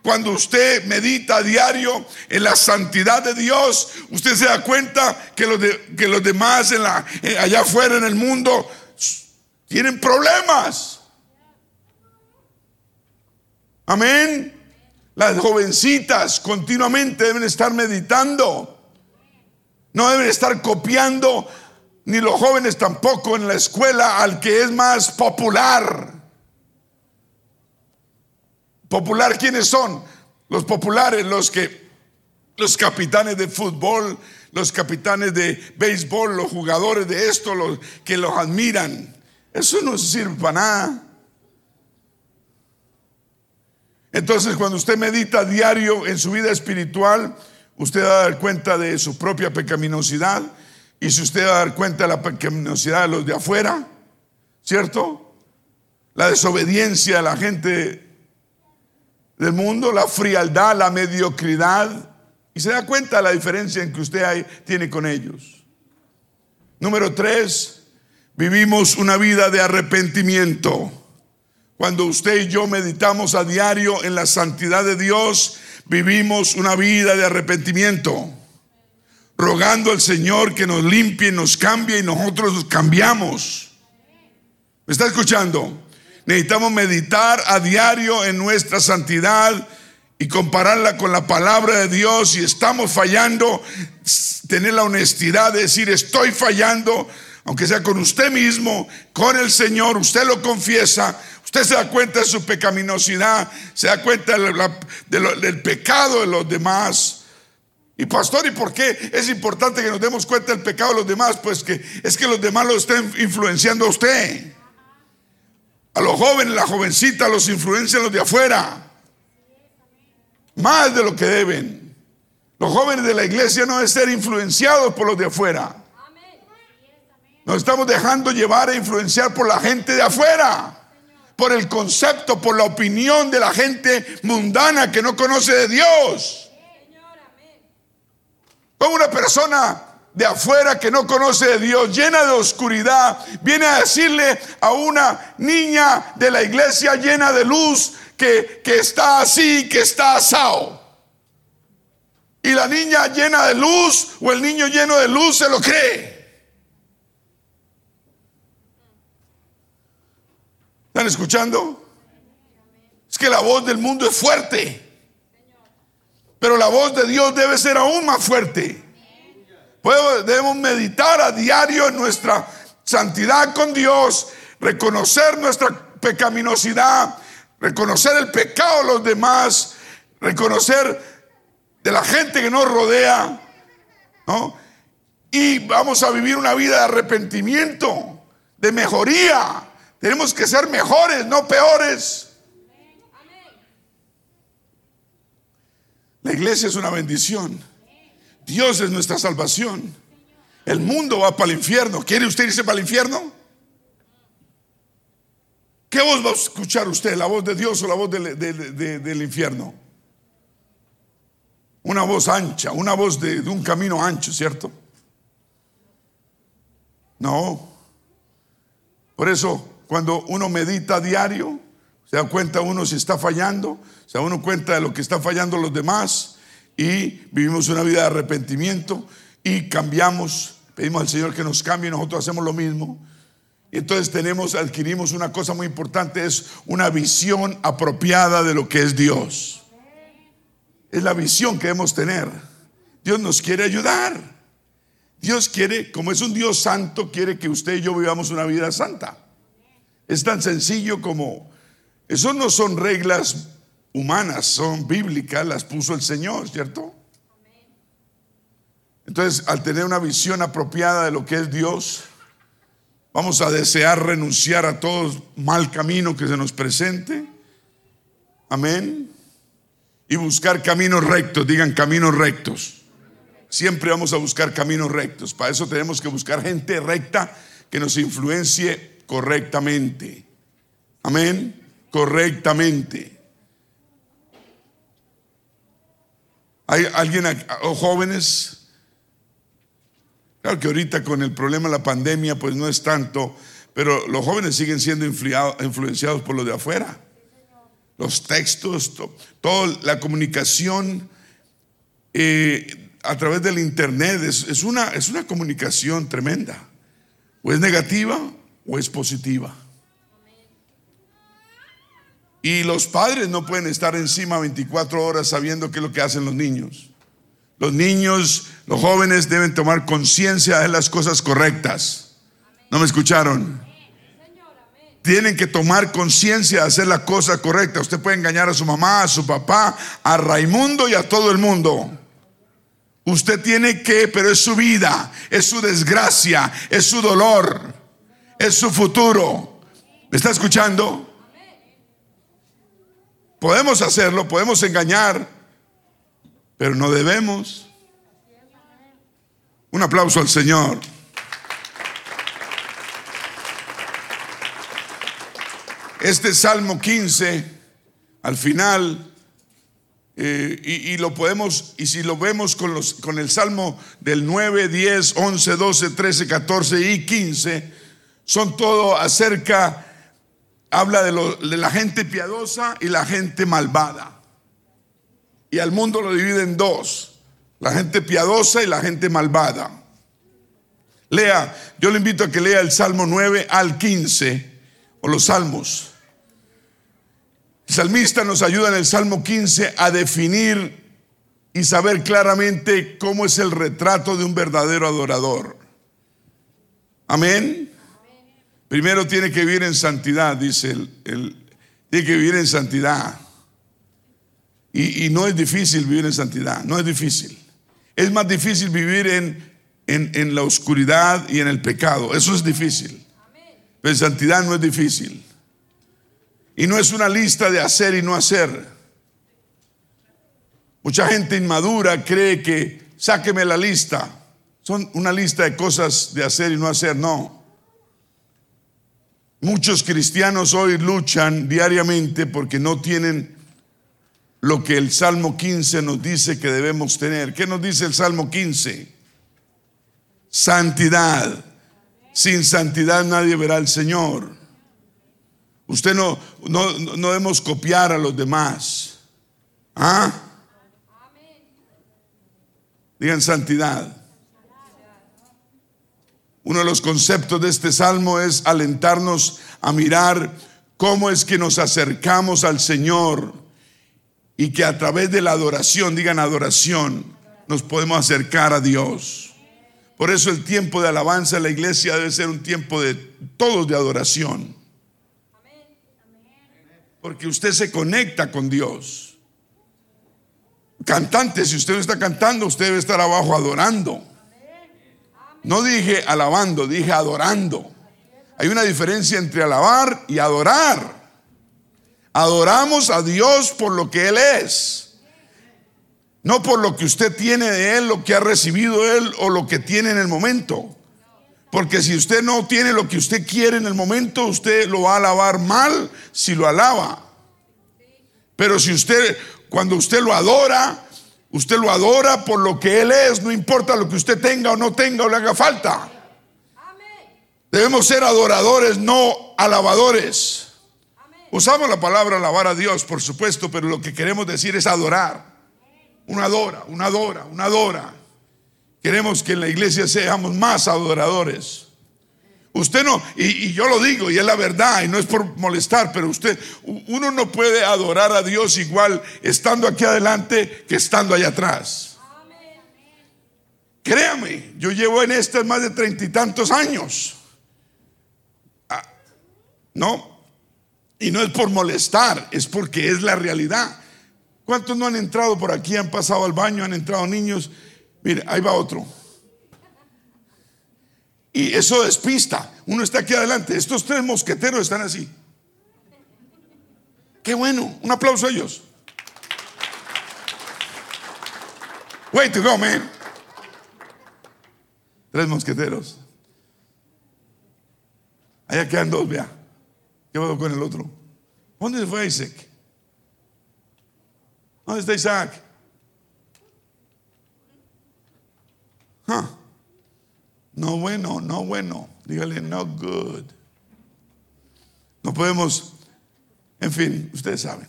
Cuando usted medita a diario en la santidad de Dios, usted se da cuenta que los, que los demás en la, allá afuera en el mundo tienen problemas. Amén. Las jovencitas continuamente deben estar meditando. No deben estar copiando, ni los jóvenes tampoco en la escuela al que es más popular. Popular, ¿quiénes son? Los populares, los que, los capitanes de fútbol, los capitanes de béisbol, los jugadores de esto, los que los admiran. Eso no sirve para nada. Entonces, cuando usted medita diario en su vida espiritual, usted va a dar cuenta de su propia pecaminosidad y si usted va a dar cuenta de la pecaminosidad de los de afuera, ¿cierto? La desobediencia de la gente del mundo, la frialdad, la mediocridad, y se da cuenta de la diferencia en que usted tiene con ellos. Número tres, vivimos una vida de arrepentimiento. Cuando usted y yo meditamos a diario en la santidad de Dios, vivimos una vida de arrepentimiento, rogando al Señor que nos limpie, nos cambie y nosotros nos cambiamos. ¿Me está escuchando? Necesitamos meditar a diario en nuestra santidad y compararla con la palabra de Dios. Si estamos fallando, tener la honestidad de decir, estoy fallando, aunque sea con usted mismo, con el Señor, usted lo confiesa, usted se da cuenta de su pecaminosidad, se da cuenta del pecado de los demás. Y pastor, ¿y por qué es importante que nos demos cuenta del pecado de los demás? Pues que es que los demás lo estén influenciando a usted. A los jóvenes, la jovencita los influencian los de afuera. Más de lo que deben. Los jóvenes de la iglesia no deben ser influenciados por los de afuera. Nos estamos dejando llevar e influenciar por la gente de afuera. Por el concepto, por la opinión de la gente mundana que no conoce de Dios. Como una persona de afuera que no conoce de Dios, llena de oscuridad, viene a decirle a una niña de la iglesia llena de luz que, que está así, que está asado. Y la niña llena de luz o el niño lleno de luz se lo cree. ¿Están escuchando? Es que la voz del mundo es fuerte. Pero la voz de Dios debe ser aún más fuerte. Debemos meditar a diario en nuestra santidad con Dios, reconocer nuestra pecaminosidad, reconocer el pecado de los demás, reconocer de la gente que nos rodea, Y vamos a vivir una vida de arrepentimiento, de mejoría. Tenemos que ser mejores, no peores. La iglesia es una bendición. Dios es nuestra salvación. El mundo va para el infierno. ¿Quiere usted irse para el infierno? ¿Qué voz va a escuchar usted? ¿La voz de Dios o la voz del, infierno? Una voz ancha, una voz de, un camino ancho, ¿cierto? No. Por eso, cuando uno medita a diario, se da cuenta uno si está fallando, se da uno cuenta de lo que están fallando los demás y vivimos una vida de arrepentimiento y cambiamos, pedimos al Señor que nos cambie y nosotros hacemos lo mismo. Y entonces tenemos, adquirimos una cosa muy importante, es una visión apropiada de lo que es Dios. Es la visión que debemos tener. Dios nos quiere ayudar. Dios quiere, como es un Dios santo, quiere que usted y yo vivamos una vida santa. Es tan sencillo como, eso no son reglas humanas, son bíblicas, las puso el Señor, ¿cierto? Entonces, al tener una visión apropiada de lo que es Dios, vamos a desear renunciar a todo mal camino que se nos presente. Amén. Y buscar caminos rectos, digan caminos rectos. Siempre vamos a buscar caminos rectos. Para eso tenemos que buscar gente recta que nos influencie correctamente. Amén. Correctamente. Hay alguien, o jóvenes, claro que ahorita con el problema de la pandemia pues no es tanto, pero los jóvenes siguen siendo influenciados por lo de afuera. Los textos, toda la comunicación eh, a través del Internet es, una, es una comunicación tremenda. O es negativa o es positiva. Y los padres no pueden estar encima 24 horas sabiendo qué es lo que hacen los niños. Los niños, los jóvenes deben tomar conciencia de las cosas correctas. ¿No me escucharon? Tienen que tomar conciencia de hacer la cosa correcta. Usted puede engañar a su mamá, a su papá, a Raimundo y a todo el mundo. Usted tiene que, pero es su vida, es su desgracia, es su dolor, es su futuro. ¿Me está escuchando? Podemos hacerlo, podemos engañar, pero no debemos. Un aplauso al Señor. Este Salmo 15, al final, eh, y, y, lo podemos, y si lo vemos con, los, con el Salmo del 9, 10, 11, 12, 13, 14 y 15, son todo acerca, habla de, la gente piadosa y la gente malvada. Y al mundo lo divide en dos, la gente piadosa y la gente malvada. Lea, yo le invito a que lea el Salmo 9 al 15, o los Salmos. El salmista nos ayuda en el Salmo 15 a definir y saber claramente cómo es el retrato de un verdadero adorador. Amén. Primero tiene que vivir en santidad, dice él. tiene que vivir en santidad. Y, y, no es difícil vivir en santidad, no es difícil. Es más difícil vivir en, en, en la oscuridad y en el pecado. Eso es difícil. Pero en santidad no es difícil. Y no es una lista de hacer y no hacer. Mucha gente inmadura cree que sáqueme la lista. Son una lista de cosas de hacer y no hacer. No. Muchos cristianos hoy luchan diariamente porque no tienen lo que el Salmo 15 nos dice que debemos tener. ¿Qué nos dice el Salmo 15? Santidad. Sin santidad nadie verá al Señor. Usted no, no, no debemos copiar a los demás. ¿Ah? Digan santidad. Uno de los conceptos de este salmo es alentarnos a mirar cómo es que nos acercamos al Señor y que a través de la adoración, digan adoración, nos podemos acercar a Dios. Por eso el tiempo de alabanza en la iglesia debe ser un tiempo de todos de adoración. Porque usted se conecta con Dios. Cantante, si usted no está cantando, usted debe estar abajo adorando. No dije alabando, dije adorando. Hay una diferencia entre alabar y adorar. Adoramos a Dios por lo que Él es. No por lo que usted tiene de Él, lo que ha recibido Él o lo que tiene en el momento. Porque si usted no tiene lo que usted quiere en el momento, usted lo va a alabar mal si lo alaba. Pero si usted, cuando usted lo adora, usted lo adora por lo que Él es, no importa lo que usted tenga o no tenga o le haga falta. Debemos ser adoradores, no alabadores. Usamos la palabra alabar a Dios, por supuesto, pero lo que queremos decir es adorar. Una adora, una adora, una adora. Queremos que en la iglesia seamos más adoradores. Usted no, y, yo lo digo, y es la verdad, y no es por molestar, pero usted, uno no puede adorar a Dios igual estando aquí adelante que estando allá atrás. Créame, yo llevo en estas más de treinta y tantos años. Ah, no, y no es por molestar, es porque es la realidad. ¿Cuántos no han entrado por aquí, han pasado al baño, han entrado niños? Mire, ahí va otro. Y eso despista. Uno está aquí adelante. Estos tres mosqueteros están así. Qué bueno. Un aplauso a ellos. Way to go, man. Tres mosqueteros. Allá quedan dos, vea. ¿Qué pasó con el otro? ¿Dónde fue Isaac? ¿Dónde está Isaac? No bueno, no bueno. Dígale, no good. No podemos, en fin, ustedes saben.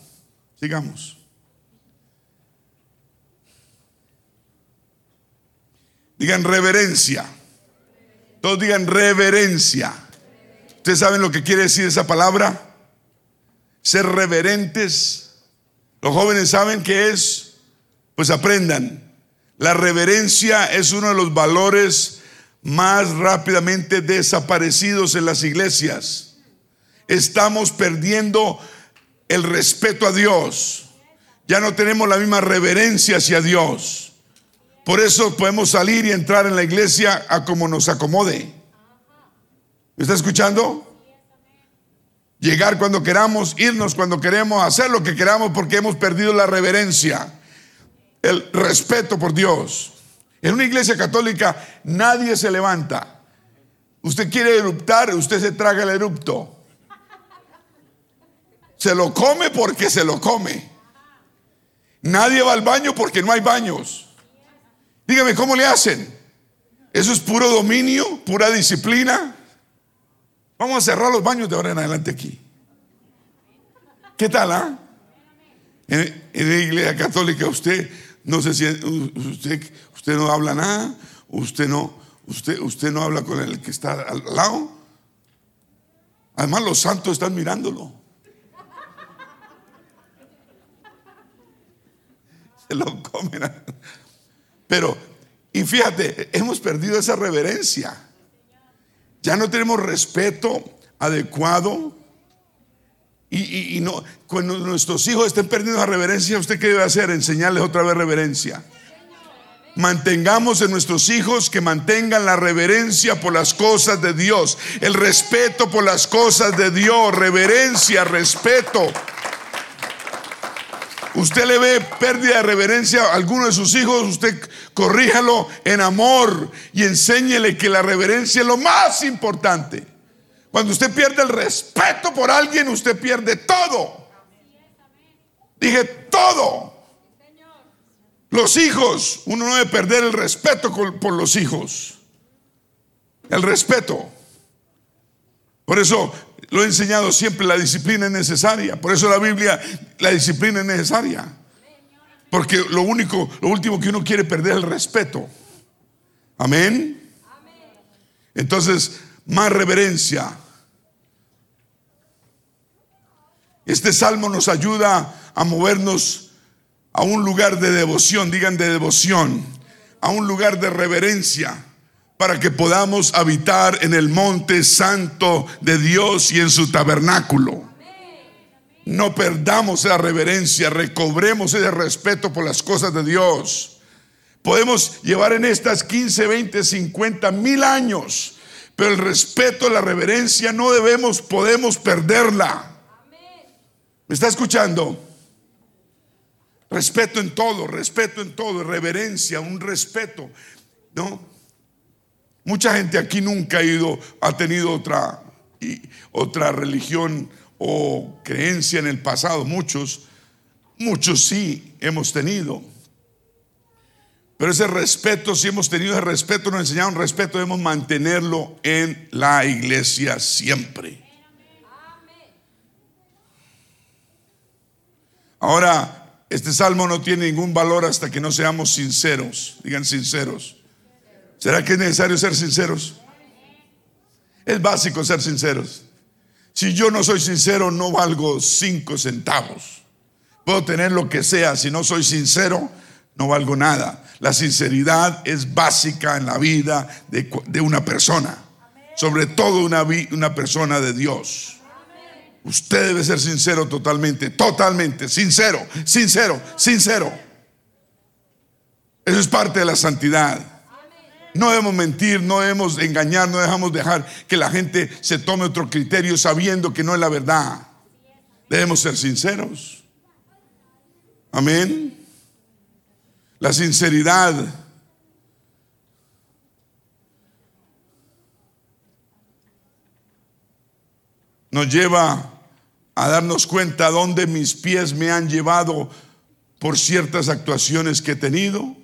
Sigamos. Digan reverencia. Todos digan reverencia. ¿Ustedes saben lo que quiere decir esa palabra? Ser reverentes. Los jóvenes saben qué es. Pues aprendan. La reverencia es uno de los valores más rápidamente desaparecidos en las iglesias. Estamos perdiendo el respeto a Dios. Ya no tenemos la misma reverencia hacia Dios. Por eso podemos salir y entrar en la iglesia a como nos acomode. ¿Me está escuchando? Llegar cuando queramos, irnos cuando queremos, hacer lo que queramos porque hemos perdido la reverencia el respeto por Dios. En una iglesia católica nadie se levanta. Usted quiere eruptar, usted se traga el erupto. Se lo come porque se lo come. Nadie va al baño porque no hay baños. Dígame, ¿cómo le hacen? Eso es puro dominio, pura disciplina. Vamos a cerrar los baños de ahora en adelante aquí. ¿Qué tal? Ah? En, la iglesia católica usted no se siente, usted, usted no habla nada, usted no, usted, usted no habla con el que está al lado. Además los santos están mirándolo. Se lo comen. Pero, y fíjate, hemos perdido esa reverencia. Ya no tenemos respeto adecuado. Y, no, cuando nuestros hijos estén perdiendo la reverencia, ¿usted qué debe hacer? Enseñarles otra vez reverencia. Mantengamos en nuestros hijos que mantengan la reverencia por las cosas de Dios, el respeto por las cosas de Dios, reverencia, respeto. Usted le ve pérdida de reverencia a alguno de sus hijos, usted corríjalo en amor y enséñele que la reverencia es lo más importante. Cuando usted pierde el respeto por alguien, usted pierde todo. Dije todo. Los hijos, uno no debe perder el respeto por los hijos. El respeto. Por eso lo he enseñado siempre, la disciplina es necesaria. Por eso la Biblia, la disciplina es necesaria. Porque lo único, lo último que uno quiere perder es el respeto. Amén. Entonces, más reverencia. Este salmo nos ayuda a movernos a un lugar de devoción, digan de devoción, a un lugar de reverencia para que podamos habitar en el monte santo de Dios y en su tabernáculo. No perdamos esa reverencia, recobremos ese respeto por las cosas de Dios. Podemos llevar en estas 15, 20, 50 mil años, pero el respeto, la reverencia no debemos, podemos perderla. ¿Me está escuchando? Respeto en todo, respeto en todo, reverencia, un respeto, ¿no? Mucha gente aquí nunca ha ido, ha tenido otra, otra religión o creencia en el pasado. Muchos, muchos sí hemos tenido. Pero ese respeto, si hemos tenido ese respeto, nos enseñaron respeto, debemos mantenerlo en la iglesia siempre. Ahora, este salmo no tiene ningún valor hasta que no seamos sinceros. Digan sinceros. ¿Será que es necesario ser sinceros? Es básico ser sinceros. Si yo no soy sincero, no valgo cinco centavos. Puedo tener lo que sea, si no soy sincero, no valgo nada. La sinceridad es básica en la vida de, una persona, sobre todo una, persona de Dios. Usted debe ser sincero totalmente, totalmente, sincero, sincero, sincero. Eso es parte de la santidad. No debemos mentir, no debemos engañar, no dejamos dejar que la gente se tome otro criterio sabiendo que no es la verdad. Debemos ser sinceros. Amén. La sinceridad nos lleva a darnos cuenta dónde mis pies me han llevado por ciertas actuaciones que he tenido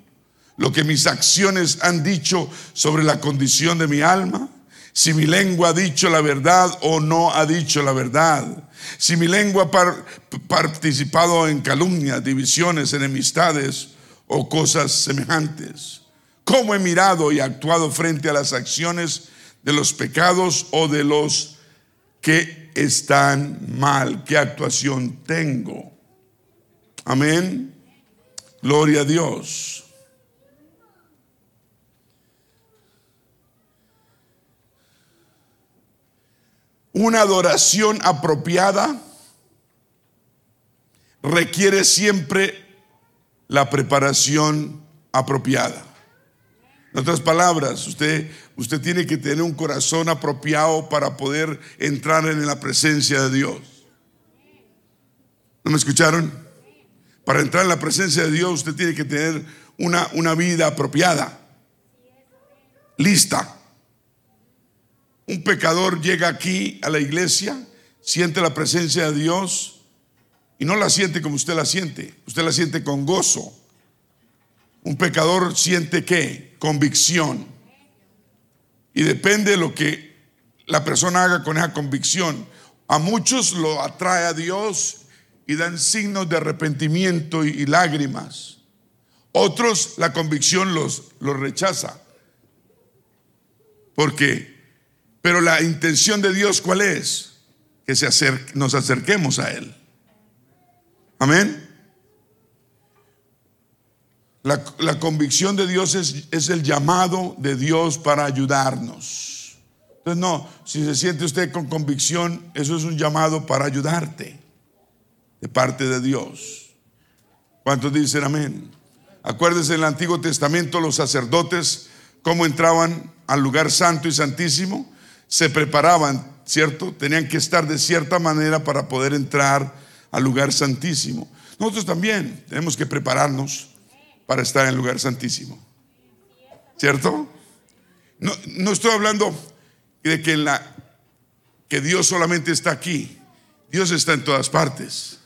lo que mis acciones han dicho sobre la condición de mi alma, si mi lengua ha dicho la verdad o no ha dicho la verdad, si mi lengua ha participado en calumnias, divisiones, enemistades o cosas semejantes, cómo he mirado y actuado frente a las acciones de los pecados o de los que están mal, qué actuación tengo. Amén. Gloria a Dios. Una adoración apropiada requiere siempre la preparación apropiada. En otras palabras, usted, usted tiene que tener un corazón apropiado para poder entrar en la presencia de Dios. ¿No me escucharon? Para entrar en la presencia de Dios usted tiene que tener una, una vida apropiada. lista. Un pecador llega aquí a la iglesia, siente la presencia de Dios y no la siente como usted la siente, usted la siente con gozo. Un pecador siente qué? Convicción. Y depende de lo que la persona haga con esa convicción. A muchos lo atrae a Dios y dan signos de arrepentimiento y, lágrimas. Otros la convicción los, los rechaza. Porque, pero la intención de Dios, ¿cuál es? Que se nos acerquemos a Él. Amén. La, la, convicción de Dios es, es, el llamado de Dios para ayudarnos. Entonces, no, si se siente usted con convicción, eso es un llamado para ayudarte de parte de Dios. ¿Cuántos dicen amén? Acuérdense en el Antiguo Testamento los sacerdotes, cómo entraban al lugar santo y santísimo, se preparaban, ¿cierto? Tenían que estar de cierta manera para poder entrar al lugar santísimo. Nosotros también tenemos que prepararnos para estar en el lugar santísimo. ¿Cierto? No, no estoy hablando de que, Dios solamente está aquí. Dios está en todas partes.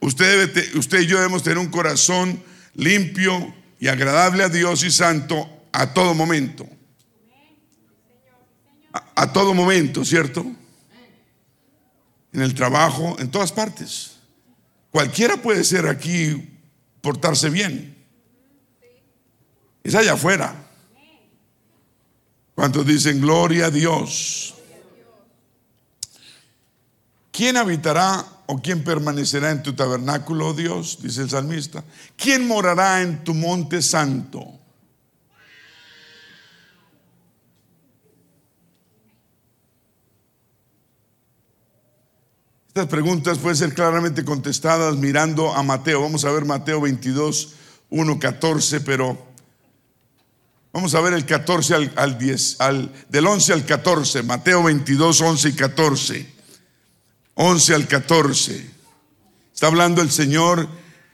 Usted, usted y yo debemos tener un corazón limpio y agradable a Dios y santo a todo momento. A, a todo momento, ¿cierto? En el trabajo, en todas partes. Cualquiera puede ser aquí, portarse bien. Es allá afuera. ¿Cuántos dicen gloria a Dios? ¿Quién habitará o quién permanecerá en tu tabernáculo, oh Dios? Dice el salmista. ¿Quién morará en tu monte santo? Estas preguntas pueden ser claramente contestadas mirando a Mateo. Vamos a ver Mateo 22, 1, 14, pero vamos a ver el 14 al, al 10, al, del 11 al 14. Mateo 22, 11 y 14. 11 al 14. Está hablando el Señor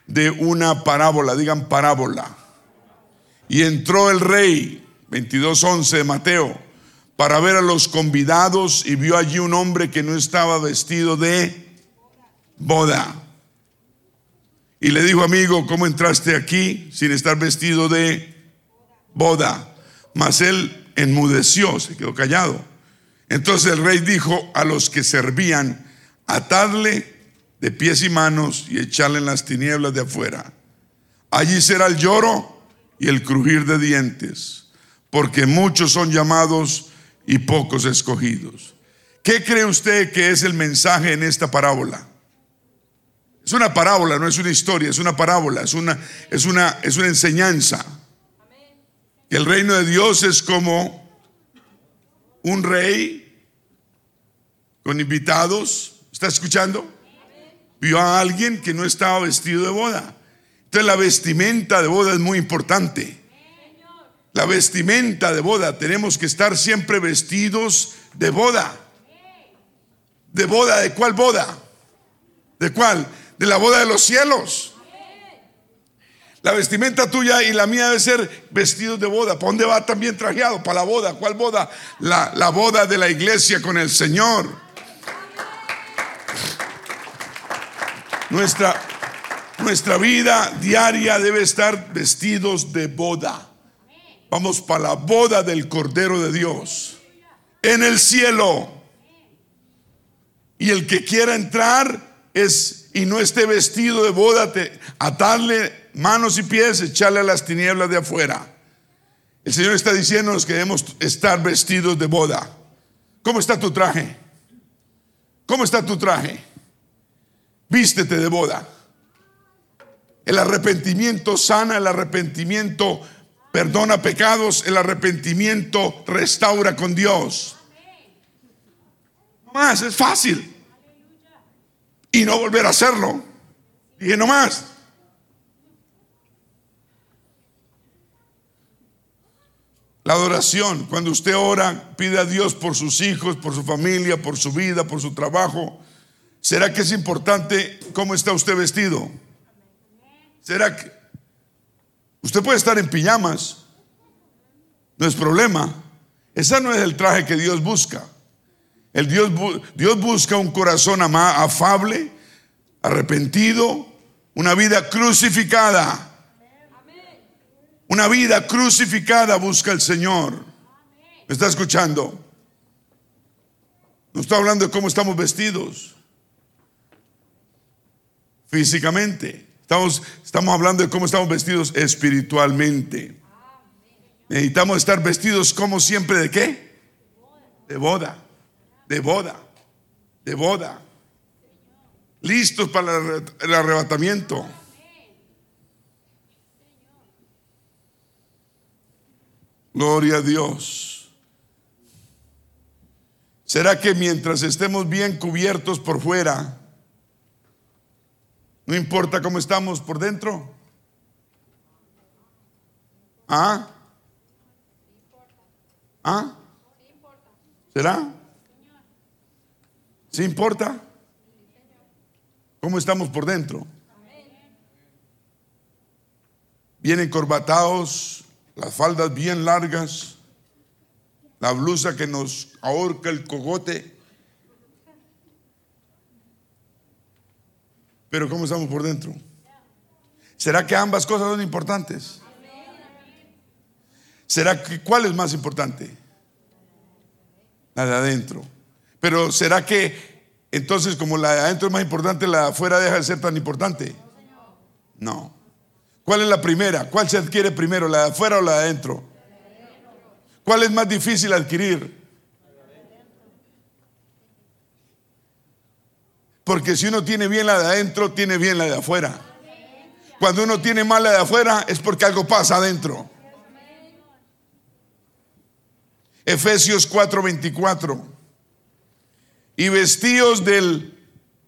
de una parábola, digan parábola. Y entró el rey, 22.11 de Mateo, para ver a los convidados y vio allí un hombre que no estaba vestido de boda. Y le dijo, amigo, ¿cómo entraste aquí sin estar vestido de boda? Mas él enmudeció, se quedó callado. Entonces el rey dijo a los que servían, atadle de pies y manos y echarle en las tinieblas de afuera. Allí será el lloro y el crujir de dientes, porque muchos son llamados y pocos escogidos. ¿Qué cree usted que es el mensaje en esta parábola? Es una parábola, no es una historia, es una parábola, es una, es una, es una enseñanza. El reino de Dios es como un rey con invitados ¿Está escuchando? Vio a alguien que no estaba vestido de boda. Entonces la vestimenta de boda es muy importante. La vestimenta de boda, tenemos que estar siempre vestidos de boda. ¿De boda? ¿De cuál boda? ¿De cuál? De la boda de los cielos. La vestimenta tuya y la mía debe ser vestidos de boda. ¿Para dónde va también trajeado? Para la boda. ¿Cuál boda? La, la boda de la iglesia con el Señor. Nuestra, nuestra vida diaria debe estar vestidos de boda. Vamos para la boda del Cordero de Dios. En el cielo. Y el que quiera entrar es y no esté vestido de boda, atarle manos y pies, echarle a las tinieblas de afuera. El Señor está diciéndonos que debemos estar vestidos de boda. ¿Cómo está tu traje? ¿Cómo está tu traje? vístete de boda. El arrepentimiento sana, el arrepentimiento perdona pecados, el arrepentimiento restaura con Dios. No más, es fácil. Y no volver a hacerlo. Dije, no más. Adoración, cuando usted ora, pide a Dios por sus hijos, por su familia, por su vida, por su trabajo. ¿Será que es importante cómo está usted vestido? ¿Será que usted puede estar en pijamas? no es problema. Ese no es el traje que Dios busca. El Dios, Dios busca un corazón afable, arrepentido, una vida crucificada. Una vida crucificada busca el Señor. ¿Me está escuchando? No está hablando de cómo estamos vestidos físicamente. Estamos, estamos hablando de cómo estamos vestidos espiritualmente. Necesitamos estar vestidos como siempre de qué? De boda, de boda, de boda. Listos para el arrebatamiento. Gloria a Dios. ¿Será que mientras estemos bien cubiertos por fuera, no importa cómo estamos por dentro. ¿Ah? ¿Ah? ¿Será? ¿Sí importa? ¿Cómo estamos por dentro? Bien encorbatados, las faldas bien largas, la blusa que nos ahorca el cogote. Pero ¿cómo estamos por dentro? ¿Será que ambas cosas son importantes? ¿Será que cuál es más importante? La de adentro. Pero ¿será que entonces como la de adentro es más importante, la de afuera deja de ser tan importante? No. ¿Cuál es la primera? ¿Cuál se adquiere primero, la de afuera o la de adentro? ¿Cuál es más difícil adquirir? Porque si uno tiene bien la de adentro, tiene bien la de afuera. Cuando uno tiene mal la de afuera, es porque algo pasa adentro. Efesios 4:24. Y vestidos del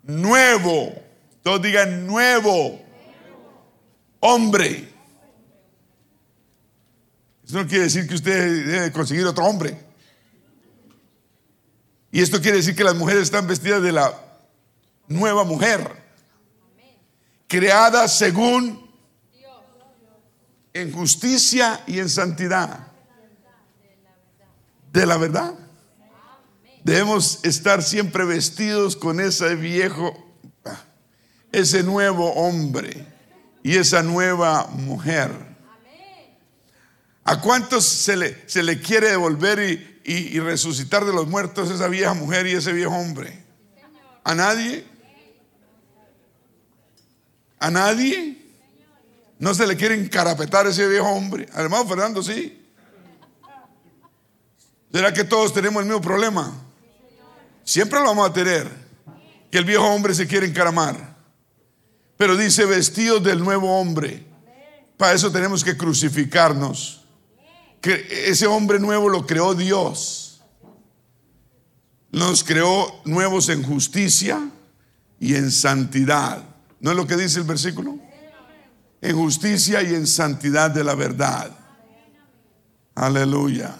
nuevo, todos digan nuevo, hombre. Eso no quiere decir que usted debe conseguir otro hombre. Y esto quiere decir que las mujeres están vestidas de la nueva mujer, creada según en justicia y en santidad. De la verdad. Debemos estar siempre vestidos con ese viejo, ese nuevo hombre y esa nueva mujer. ¿A cuántos se le, se le quiere devolver y, y resucitar de los muertos esa vieja mujer y ese viejo hombre? ¿A nadie? ¿A nadie? ¿No se le quiere encarapetar ese viejo hombre? Además, Fernando, sí. ¿Será que todos tenemos el mismo problema? Siempre lo vamos a tener. Que el viejo hombre se quiere encaramar. Pero dice vestidos del nuevo hombre. Para eso tenemos que crucificarnos. Que ese hombre nuevo lo creó Dios. Nos creó nuevos en justicia y en santidad. ¿No es lo que dice el versículo? En justicia y en santidad de la verdad. Aleluya.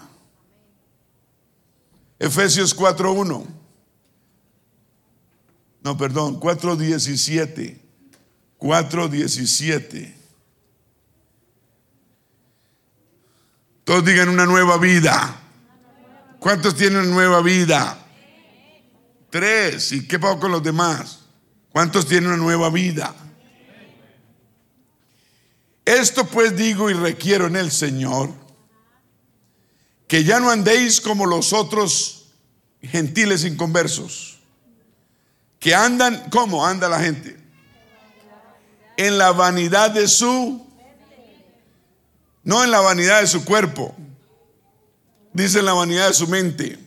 Efesios 4.1. No, perdón, 4.17. 4.17. Todos digan una nueva vida. ¿Cuántos tienen nueva vida? Tres. ¿Y qué pasó con los demás? ¿Cuántos tienen una nueva vida? Esto pues digo y requiero en el Señor, que ya no andéis como los otros gentiles inconversos, que andan, ¿cómo anda la gente? En la vanidad de su, no en la vanidad de su cuerpo, dice en la vanidad de su mente,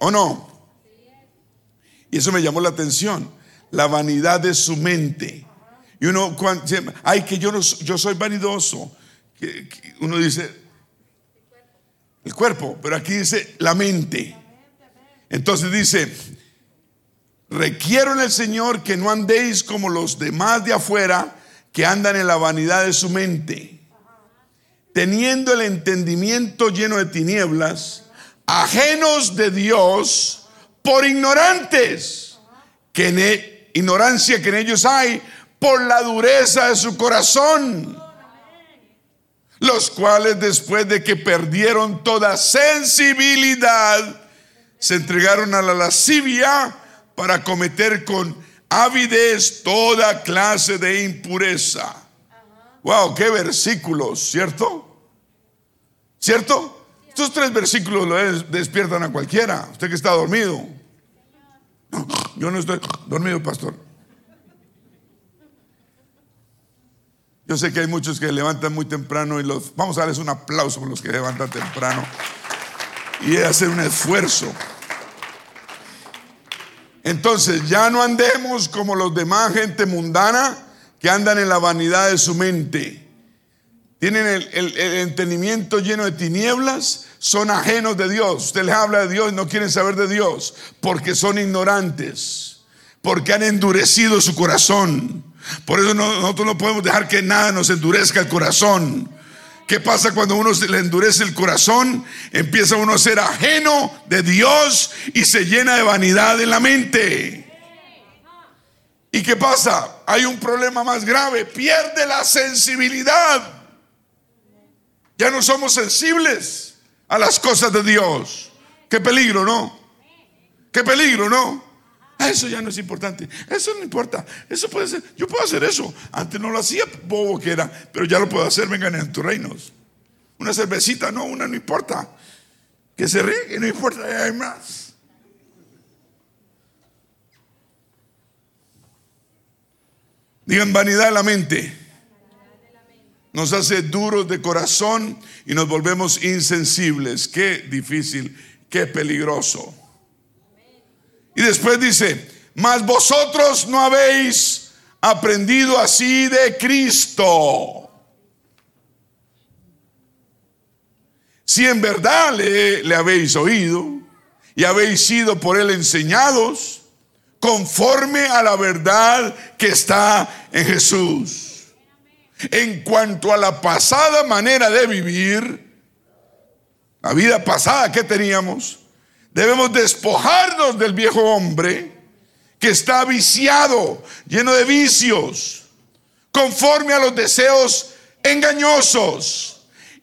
¿o no? Y eso me llamó la atención la vanidad de su mente. Y uno, cuando, ay, que yo, no, yo soy vanidoso. uno dice, el cuerpo, pero aquí dice la mente. Entonces dice, requiero en el Señor que no andéis como los demás de afuera que andan en la vanidad de su mente, teniendo el entendimiento lleno de tinieblas, ajenos de Dios por ignorantes, que en él ignorancia que en ellos hay por la dureza de su corazón. los cuales después de que perdieron toda sensibilidad, se entregaron a la lascivia para cometer con avidez toda clase de impureza. Wow, qué versículos, ¿cierto? ¿Cierto? Estos tres versículos lo despiertan a cualquiera. Usted que está dormido. yo no estoy dormido, pastor. Yo sé que hay muchos que levantan muy temprano y los vamos a darles un aplauso por los que levantan temprano y hacen un esfuerzo. Entonces, ya no andemos como los demás gente mundana que andan en la vanidad de su mente. Tienen el, entendimiento lleno de tinieblas, son ajenos de Dios. Usted les habla de Dios y no quieren saber de Dios porque son ignorantes, porque han endurecido su corazón. Por eso nosotros no podemos dejar que nada nos endurezca el corazón. ¿Qué pasa cuando uno se le endurece el corazón? Empieza uno a ser ajeno de Dios y se llena de vanidad en la mente. ¿Y qué pasa? Hay un problema más grave. Pierde la sensibilidad. Ya no somos sensibles a las cosas de Dios. Qué peligro, ¿no? Qué peligro, ¿no? Ah, eso ya no es importante. Eso no importa. Eso puede ser. Yo puedo hacer eso. Antes no lo hacía, bobo que era, pero ya lo puedo hacer. Vengan en tus reinos. Una cervecita, no, una no importa. Que se ríe, no importa, hay más. Digan vanidad de la mente. Nos hace duros de corazón y nos volvemos insensibles. Qué difícil, qué peligroso. Y después dice, mas vosotros no habéis aprendido así de Cristo. Si en verdad le, habéis oído y habéis sido por él enseñados, conforme a la verdad que está en Jesús. En cuanto a la pasada manera de vivir, la vida pasada que teníamos, Debemos despojarnos del viejo hombre que está viciado, lleno de vicios, conforme a los deseos engañosos.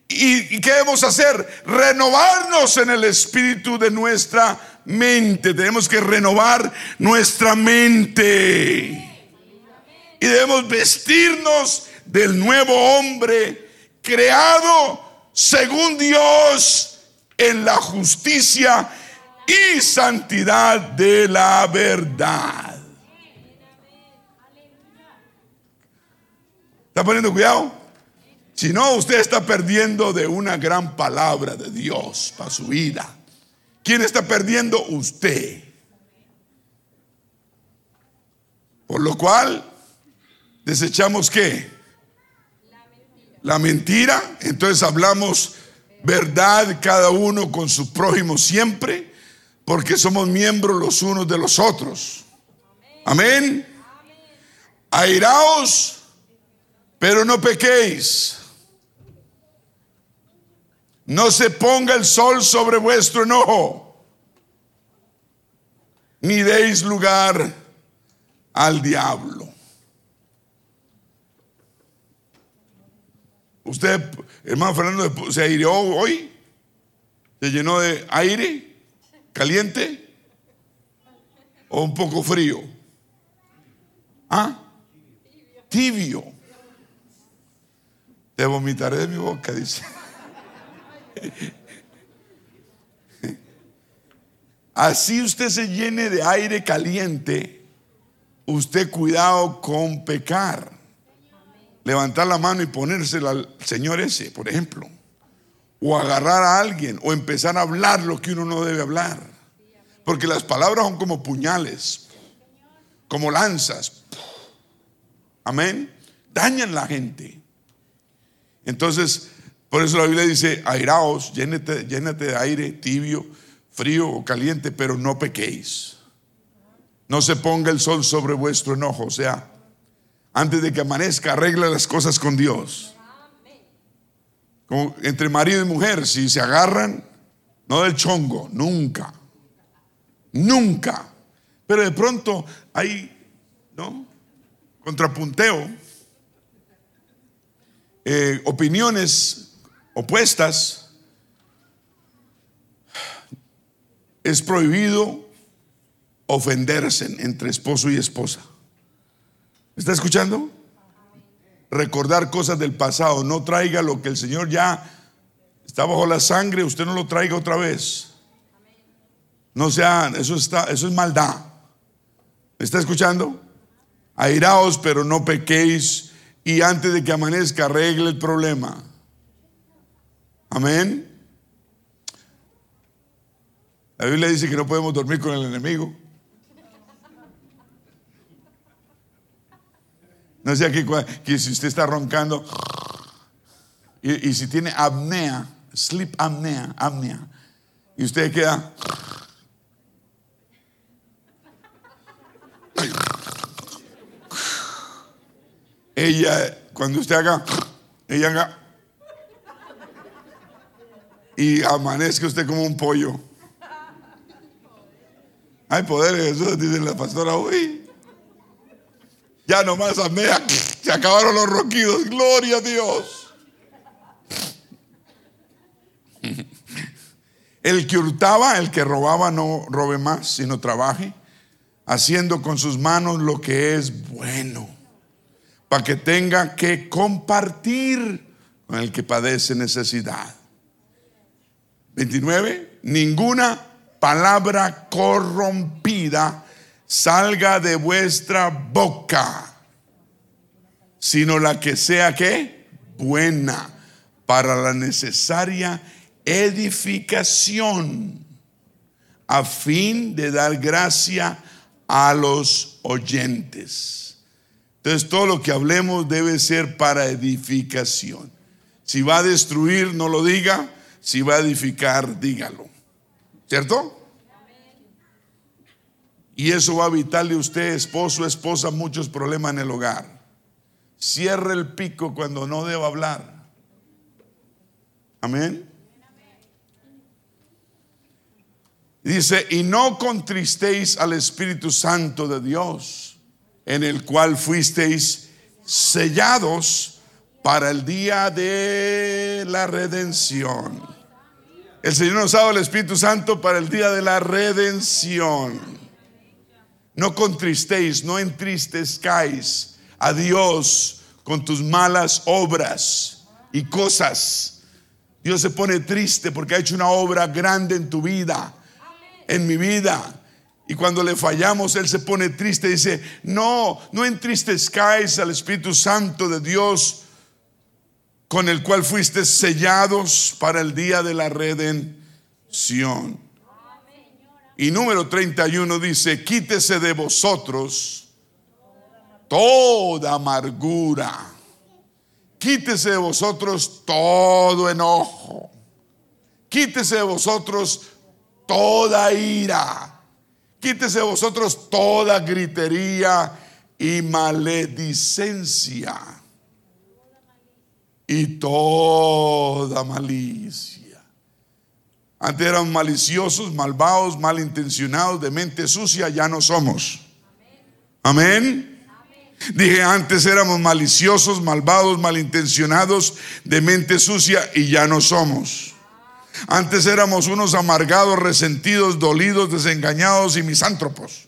¿Y, qué debemos hacer? Renovarnos en el espíritu de nuestra mente. Tenemos que renovar nuestra mente. Y debemos vestirnos del nuevo hombre creado según Dios en la justicia y santidad de la verdad. ¿Está poniendo cuidado? Si no, usted está perdiendo de una gran palabra de Dios para su vida. ¿Quién está perdiendo? Usted. Por lo cual, desechamos qué? La mentira. Entonces hablamos verdad cada uno con su prójimo siempre porque somos miembros los unos de los otros. Amén. Airaos, pero no pequéis. No se ponga el sol sobre vuestro enojo, ni deis lugar al diablo. Usted, hermano Fernando, se aireó hoy, se llenó de aire. ¿Caliente o un poco frío? ¿Ah? Tibio. Te vomitaré de mi boca, dice. Así usted se llene de aire caliente, usted cuidado con pecar. Levantar la mano y ponérsela al Señor ese, por ejemplo o agarrar a alguien o empezar a hablar lo que uno no debe hablar. Porque las palabras son como puñales, como lanzas. Amén. Dañan la gente. Entonces, por eso la Biblia dice, airaos, llénate, de aire tibio, frío o caliente, pero no pequéis. No se ponga el sol sobre vuestro enojo. O sea, antes de que amanezca, arregla las cosas con Dios entre marido y mujer, si se agarran, no del chongo, nunca. Nunca. Pero de pronto hay, ¿no? Contrapunteo, eh, opiniones opuestas, es prohibido ofenderse entre esposo y esposa. ¿Está escuchando? Recordar cosas del pasado. No traiga lo que el Señor ya está bajo la sangre, usted no lo traiga otra vez. No sea, eso está, eso es maldad. ¿Me está escuchando? Airaos, pero no pequéis. Y antes de que amanezca, arregle el problema. Amén. La Biblia dice que no podemos dormir con el enemigo. No sé aquí que si usted está roncando y, si tiene apnea, sleep apnea, apnea, y usted queda ella, cuando usted haga, ella haga, y amanezca usted como un pollo. Hay poder en Jesús, dice la pastora, uy. Ya nomás amea, se acabaron los roquidos, gloria a Dios. El que hurtaba, el que robaba, no robe más, sino trabaje, haciendo con sus manos lo que es bueno para que tenga que compartir con el que padece necesidad. 29. Ninguna palabra corrompida salga de vuestra boca, sino la que sea que buena para la necesaria edificación a fin de dar gracia a los oyentes. Entonces todo lo que hablemos debe ser para edificación. Si va a destruir, no lo diga. Si va a edificar, dígalo. ¿Cierto? Y eso va a evitarle a usted, esposo, esposa, muchos problemas en el hogar. Cierre el pico cuando no deba hablar. Amén. Dice, y no contristéis al Espíritu Santo de Dios en el cual fuisteis sellados para el día de la redención. El Señor nos ha dado el Espíritu Santo para el día de la redención. No contristéis, no entristezcáis a Dios con tus malas obras y cosas. Dios se pone triste porque ha hecho una obra grande en tu vida, en mi vida. Y cuando le fallamos, Él se pone triste y dice, no, no entristezcáis al Espíritu Santo de Dios con el cual fuiste sellados para el día de la redención. Y número 31 dice, quítese de vosotros toda amargura. Quítese de vosotros todo enojo. Quítese de vosotros toda ira Quítese vosotros toda gritería y maledicencia y toda malicia. Antes eran maliciosos, malvados, malintencionados, de mente sucia, ya no somos. Amén. Dije, antes éramos maliciosos, malvados, malintencionados, de mente sucia y ya no somos. Antes éramos unos amargados, resentidos, dolidos, desengañados y misántropos.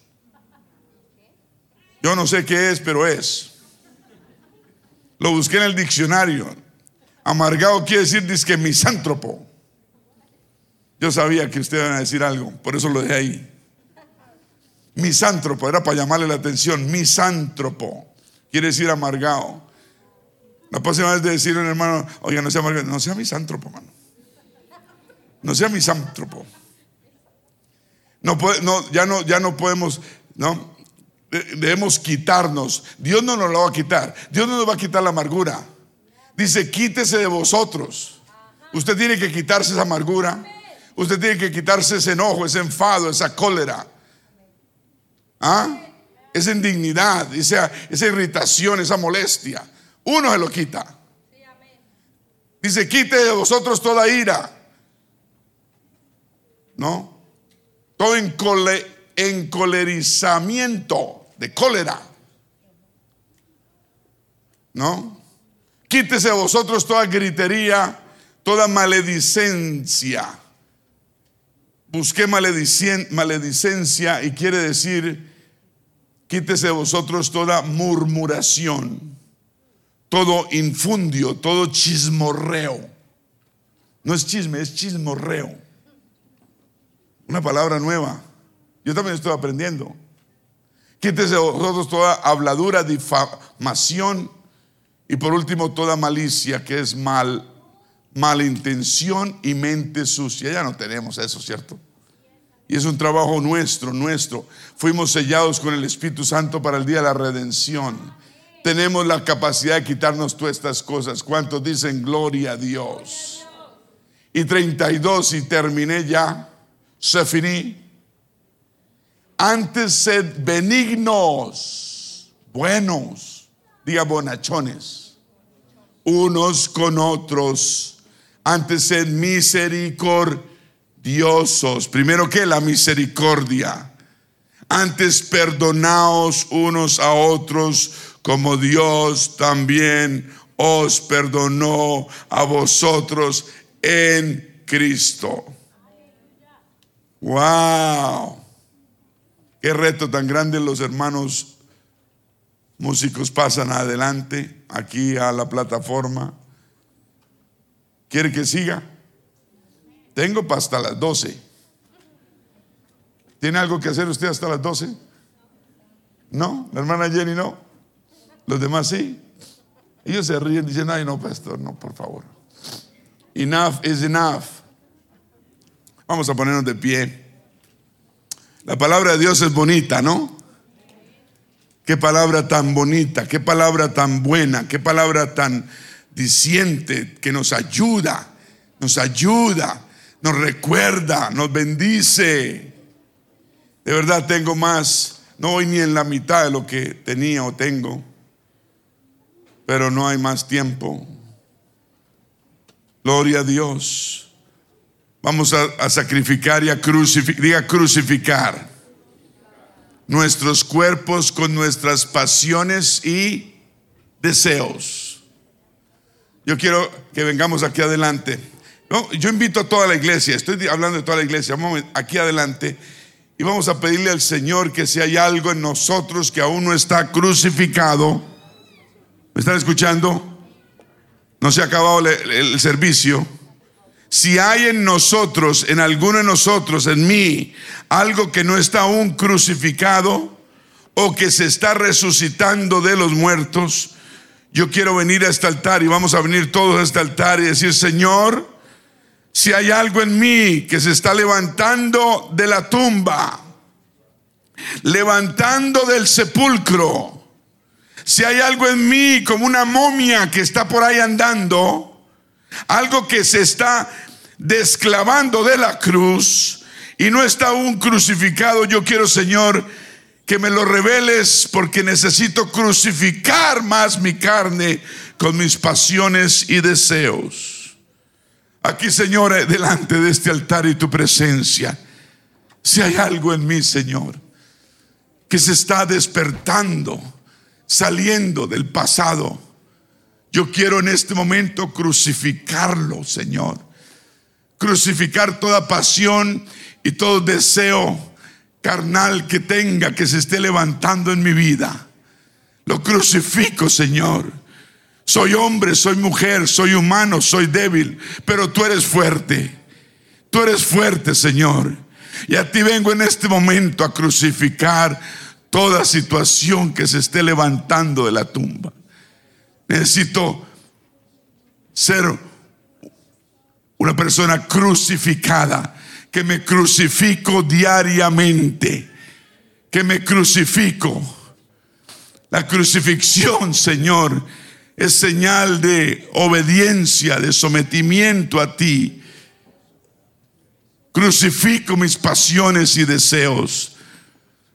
Yo no sé qué es, pero es. Lo busqué en el diccionario. Amargado quiere decir disque misántropo. Yo sabía que usted iba a decir algo, por eso lo dejé ahí. Misántropo, era para llamarle la atención. Misántropo quiere decir amargado. La próxima vez de decirle a un hermano, oiga, no sea amargado, no sea misántropo, hermano. No sea misántropo. No, no, ya, no, ya no podemos, no, debemos quitarnos. Dios no nos lo va a quitar. Dios no nos va a quitar la amargura. Dice, quítese de vosotros. Usted tiene que quitarse esa amargura. Usted tiene que quitarse ese enojo, ese enfado, esa cólera. ¿Ah? Esa indignidad, esa, irritación, esa molestia. Uno se lo quita. Dice, quite de vosotros toda ira ¿no? Todo encolerizamiento de cólera, ¿no? Quítese vosotros toda gritería, toda maledicencia. Busqué maledicencia y quiere decir, quítese de vosotros toda murmuración, todo infundio, todo chismorreo. No es chisme, es chismorreo. Una palabra nueva. Yo también estoy aprendiendo. Quítese de vosotros toda habladura, difamación y por último toda malicia que es mal, malintención y mente sucia. Ya no tenemos eso, ¿cierto? Y es un trabajo nuestro, nuestro. Fuimos sellados con el Espíritu Santo para el día de la redención. Tenemos la capacidad de quitarnos todas estas cosas. ¿Cuántos dicen gloria a Dios? Y 32 y terminé ya. Se finí. Antes sed benignos, buenos, diga bonachones, unos con otros. Antes sed misericordiosos. Primero que la misericordia. Antes perdonaos unos a otros como Dios también os perdonó a vosotros en Cristo. Wow. Qué reto tan grande los hermanos músicos pasan adelante, aquí a la plataforma. ¿Quiere que siga? Tengo hasta las 12. ¿Tiene algo que hacer usted hasta las 12? ¿No? ¿La hermana Jenny no? ¿Los demás sí? Ellos se ríen dicen, ay no, pastor, no, por favor. Enough is enough. Vamos a ponernos de pie. La palabra de Dios es bonita, ¿no? Qué palabra tan bonita, qué palabra tan buena, qué palabra tan diciente que nos ayuda, nos ayuda, nos recuerda, nos bendice. De verdad tengo más, no voy ni en la mitad de lo que tenía o tengo, pero no hay más tiempo. Gloria a Dios. Vamos a, sacrificar y a crucificar, diga crucificar nuestros cuerpos con nuestras pasiones y deseos. Yo quiero que vengamos aquí adelante. Yo invito a toda la iglesia, estoy hablando de toda la iglesia, aquí adelante y vamos a pedirle al Señor que si hay algo en nosotros que aún no está crucificado, ¿me están escuchando? No se ha acabado el servicio si hay en nosotros, en alguno de nosotros, en mí, algo que no está aún crucificado o que se está resucitando de los muertos, yo quiero venir a este altar y vamos a venir todos a este altar y decir, Señor, si hay algo en mí que se está levantando de la tumba, levantando del sepulcro, si hay algo en mí como una momia que está por ahí andando, algo que se está desclavando de la cruz y no está aún crucificado. Yo quiero, Señor, que me lo reveles porque necesito crucificar más mi carne con mis pasiones y deseos. Aquí, Señor, eh, delante de este altar y tu presencia, si hay algo en mí, Señor, que se está despertando, saliendo del pasado, yo quiero en este momento crucificarlo, Señor. Crucificar toda pasión y todo deseo carnal que tenga que se esté levantando en mi vida. Lo crucifico, Señor. Soy hombre, soy mujer, soy humano, soy débil, pero tú eres fuerte. Tú eres fuerte, Señor. Y a ti vengo en este momento a crucificar toda situación que se esté levantando de la tumba. Necesito ser una persona crucificada, que me crucifico diariamente, que me crucifico. La crucifixión, Señor, es señal de obediencia, de sometimiento a ti. Crucifico mis pasiones y deseos.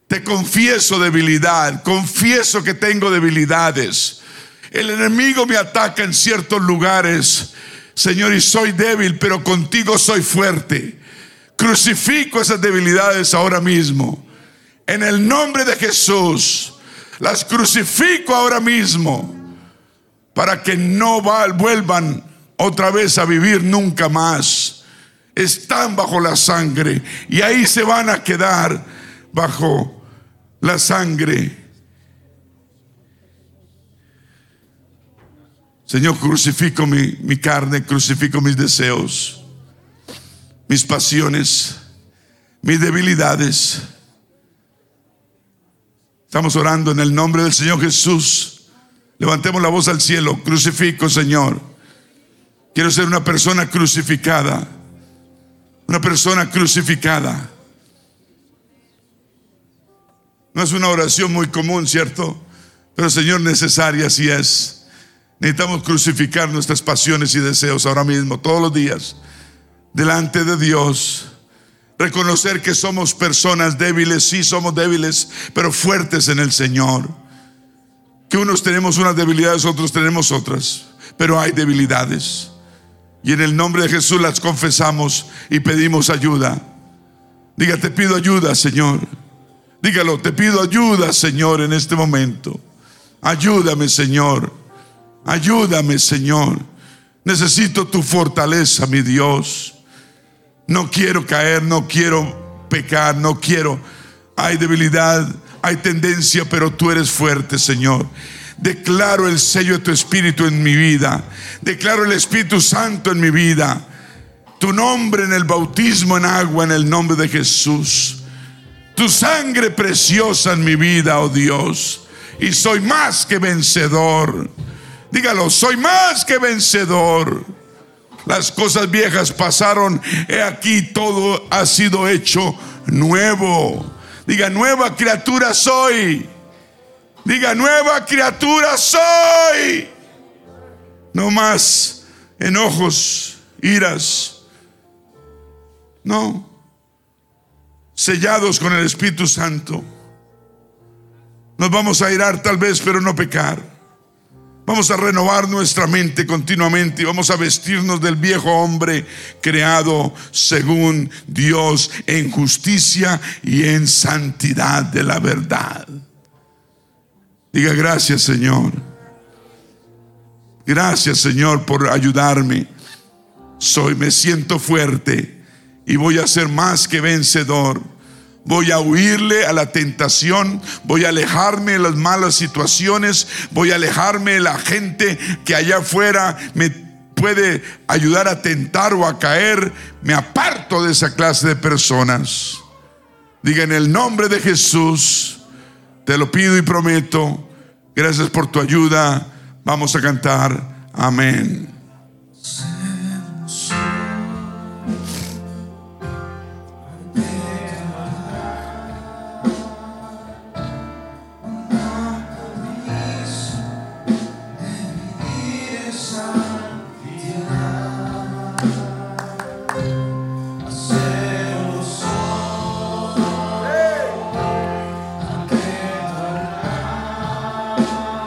Te confieso debilidad, confieso que tengo debilidades el enemigo me ataca en ciertos lugares, Señor, y soy débil, pero contigo soy fuerte. Crucifico esas debilidades ahora mismo. En el nombre de Jesús, las crucifico ahora mismo para que no vuelvan otra vez a vivir nunca más. Están bajo la sangre y ahí se van a quedar bajo la sangre. Señor, crucifico mi, carne, crucifico mis deseos, mis pasiones, mis debilidades. Estamos orando en el nombre del Señor Jesús. Levantemos la voz al cielo. Crucifico, Señor. Quiero ser una persona crucificada. Una persona crucificada. No es una oración muy común, ¿cierto? Pero Señor, necesaria así es. Necesitamos crucificar nuestras pasiones y deseos ahora mismo, todos los días, delante de Dios. Reconocer que somos personas débiles, sí somos débiles, pero fuertes en el Señor. Que unos tenemos unas debilidades, otros tenemos otras, pero hay debilidades. Y en el nombre de Jesús las confesamos y pedimos ayuda. Diga, te pido ayuda, Señor. Dígalo, te pido ayuda, Señor, en este momento. Ayúdame, Señor. Ayúdame, Señor. Necesito tu fortaleza, mi Dios. No quiero caer, no quiero pecar, no quiero. Hay debilidad, hay tendencia, pero tú eres fuerte, Señor. Declaro el sello de tu Espíritu en mi vida. Declaro el Espíritu Santo en mi vida. Tu nombre en el bautismo en agua, en el nombre de Jesús. Tu sangre preciosa en mi vida, oh Dios. Y soy más que vencedor. Dígalo, soy más que vencedor. Las cosas viejas pasaron, he aquí todo ha sido hecho nuevo. Diga, nueva criatura soy. Diga, nueva criatura soy. No más enojos, iras. No. Sellados con el Espíritu Santo. Nos vamos a irar tal vez, pero no pecar. Vamos a renovar nuestra mente continuamente y vamos a vestirnos del viejo hombre creado según Dios en justicia y en santidad de la verdad. Diga gracias Señor. Gracias Señor por ayudarme. Soy, me siento fuerte y voy a ser más que vencedor Voy a huirle a la tentación, voy a alejarme de las malas situaciones, voy a alejarme de la gente que allá afuera me puede ayudar a tentar o a caer. Me aparto de esa clase de personas. Diga en el nombre de Jesús, te lo pido y prometo. Gracias por tu ayuda. Vamos a cantar. Amén.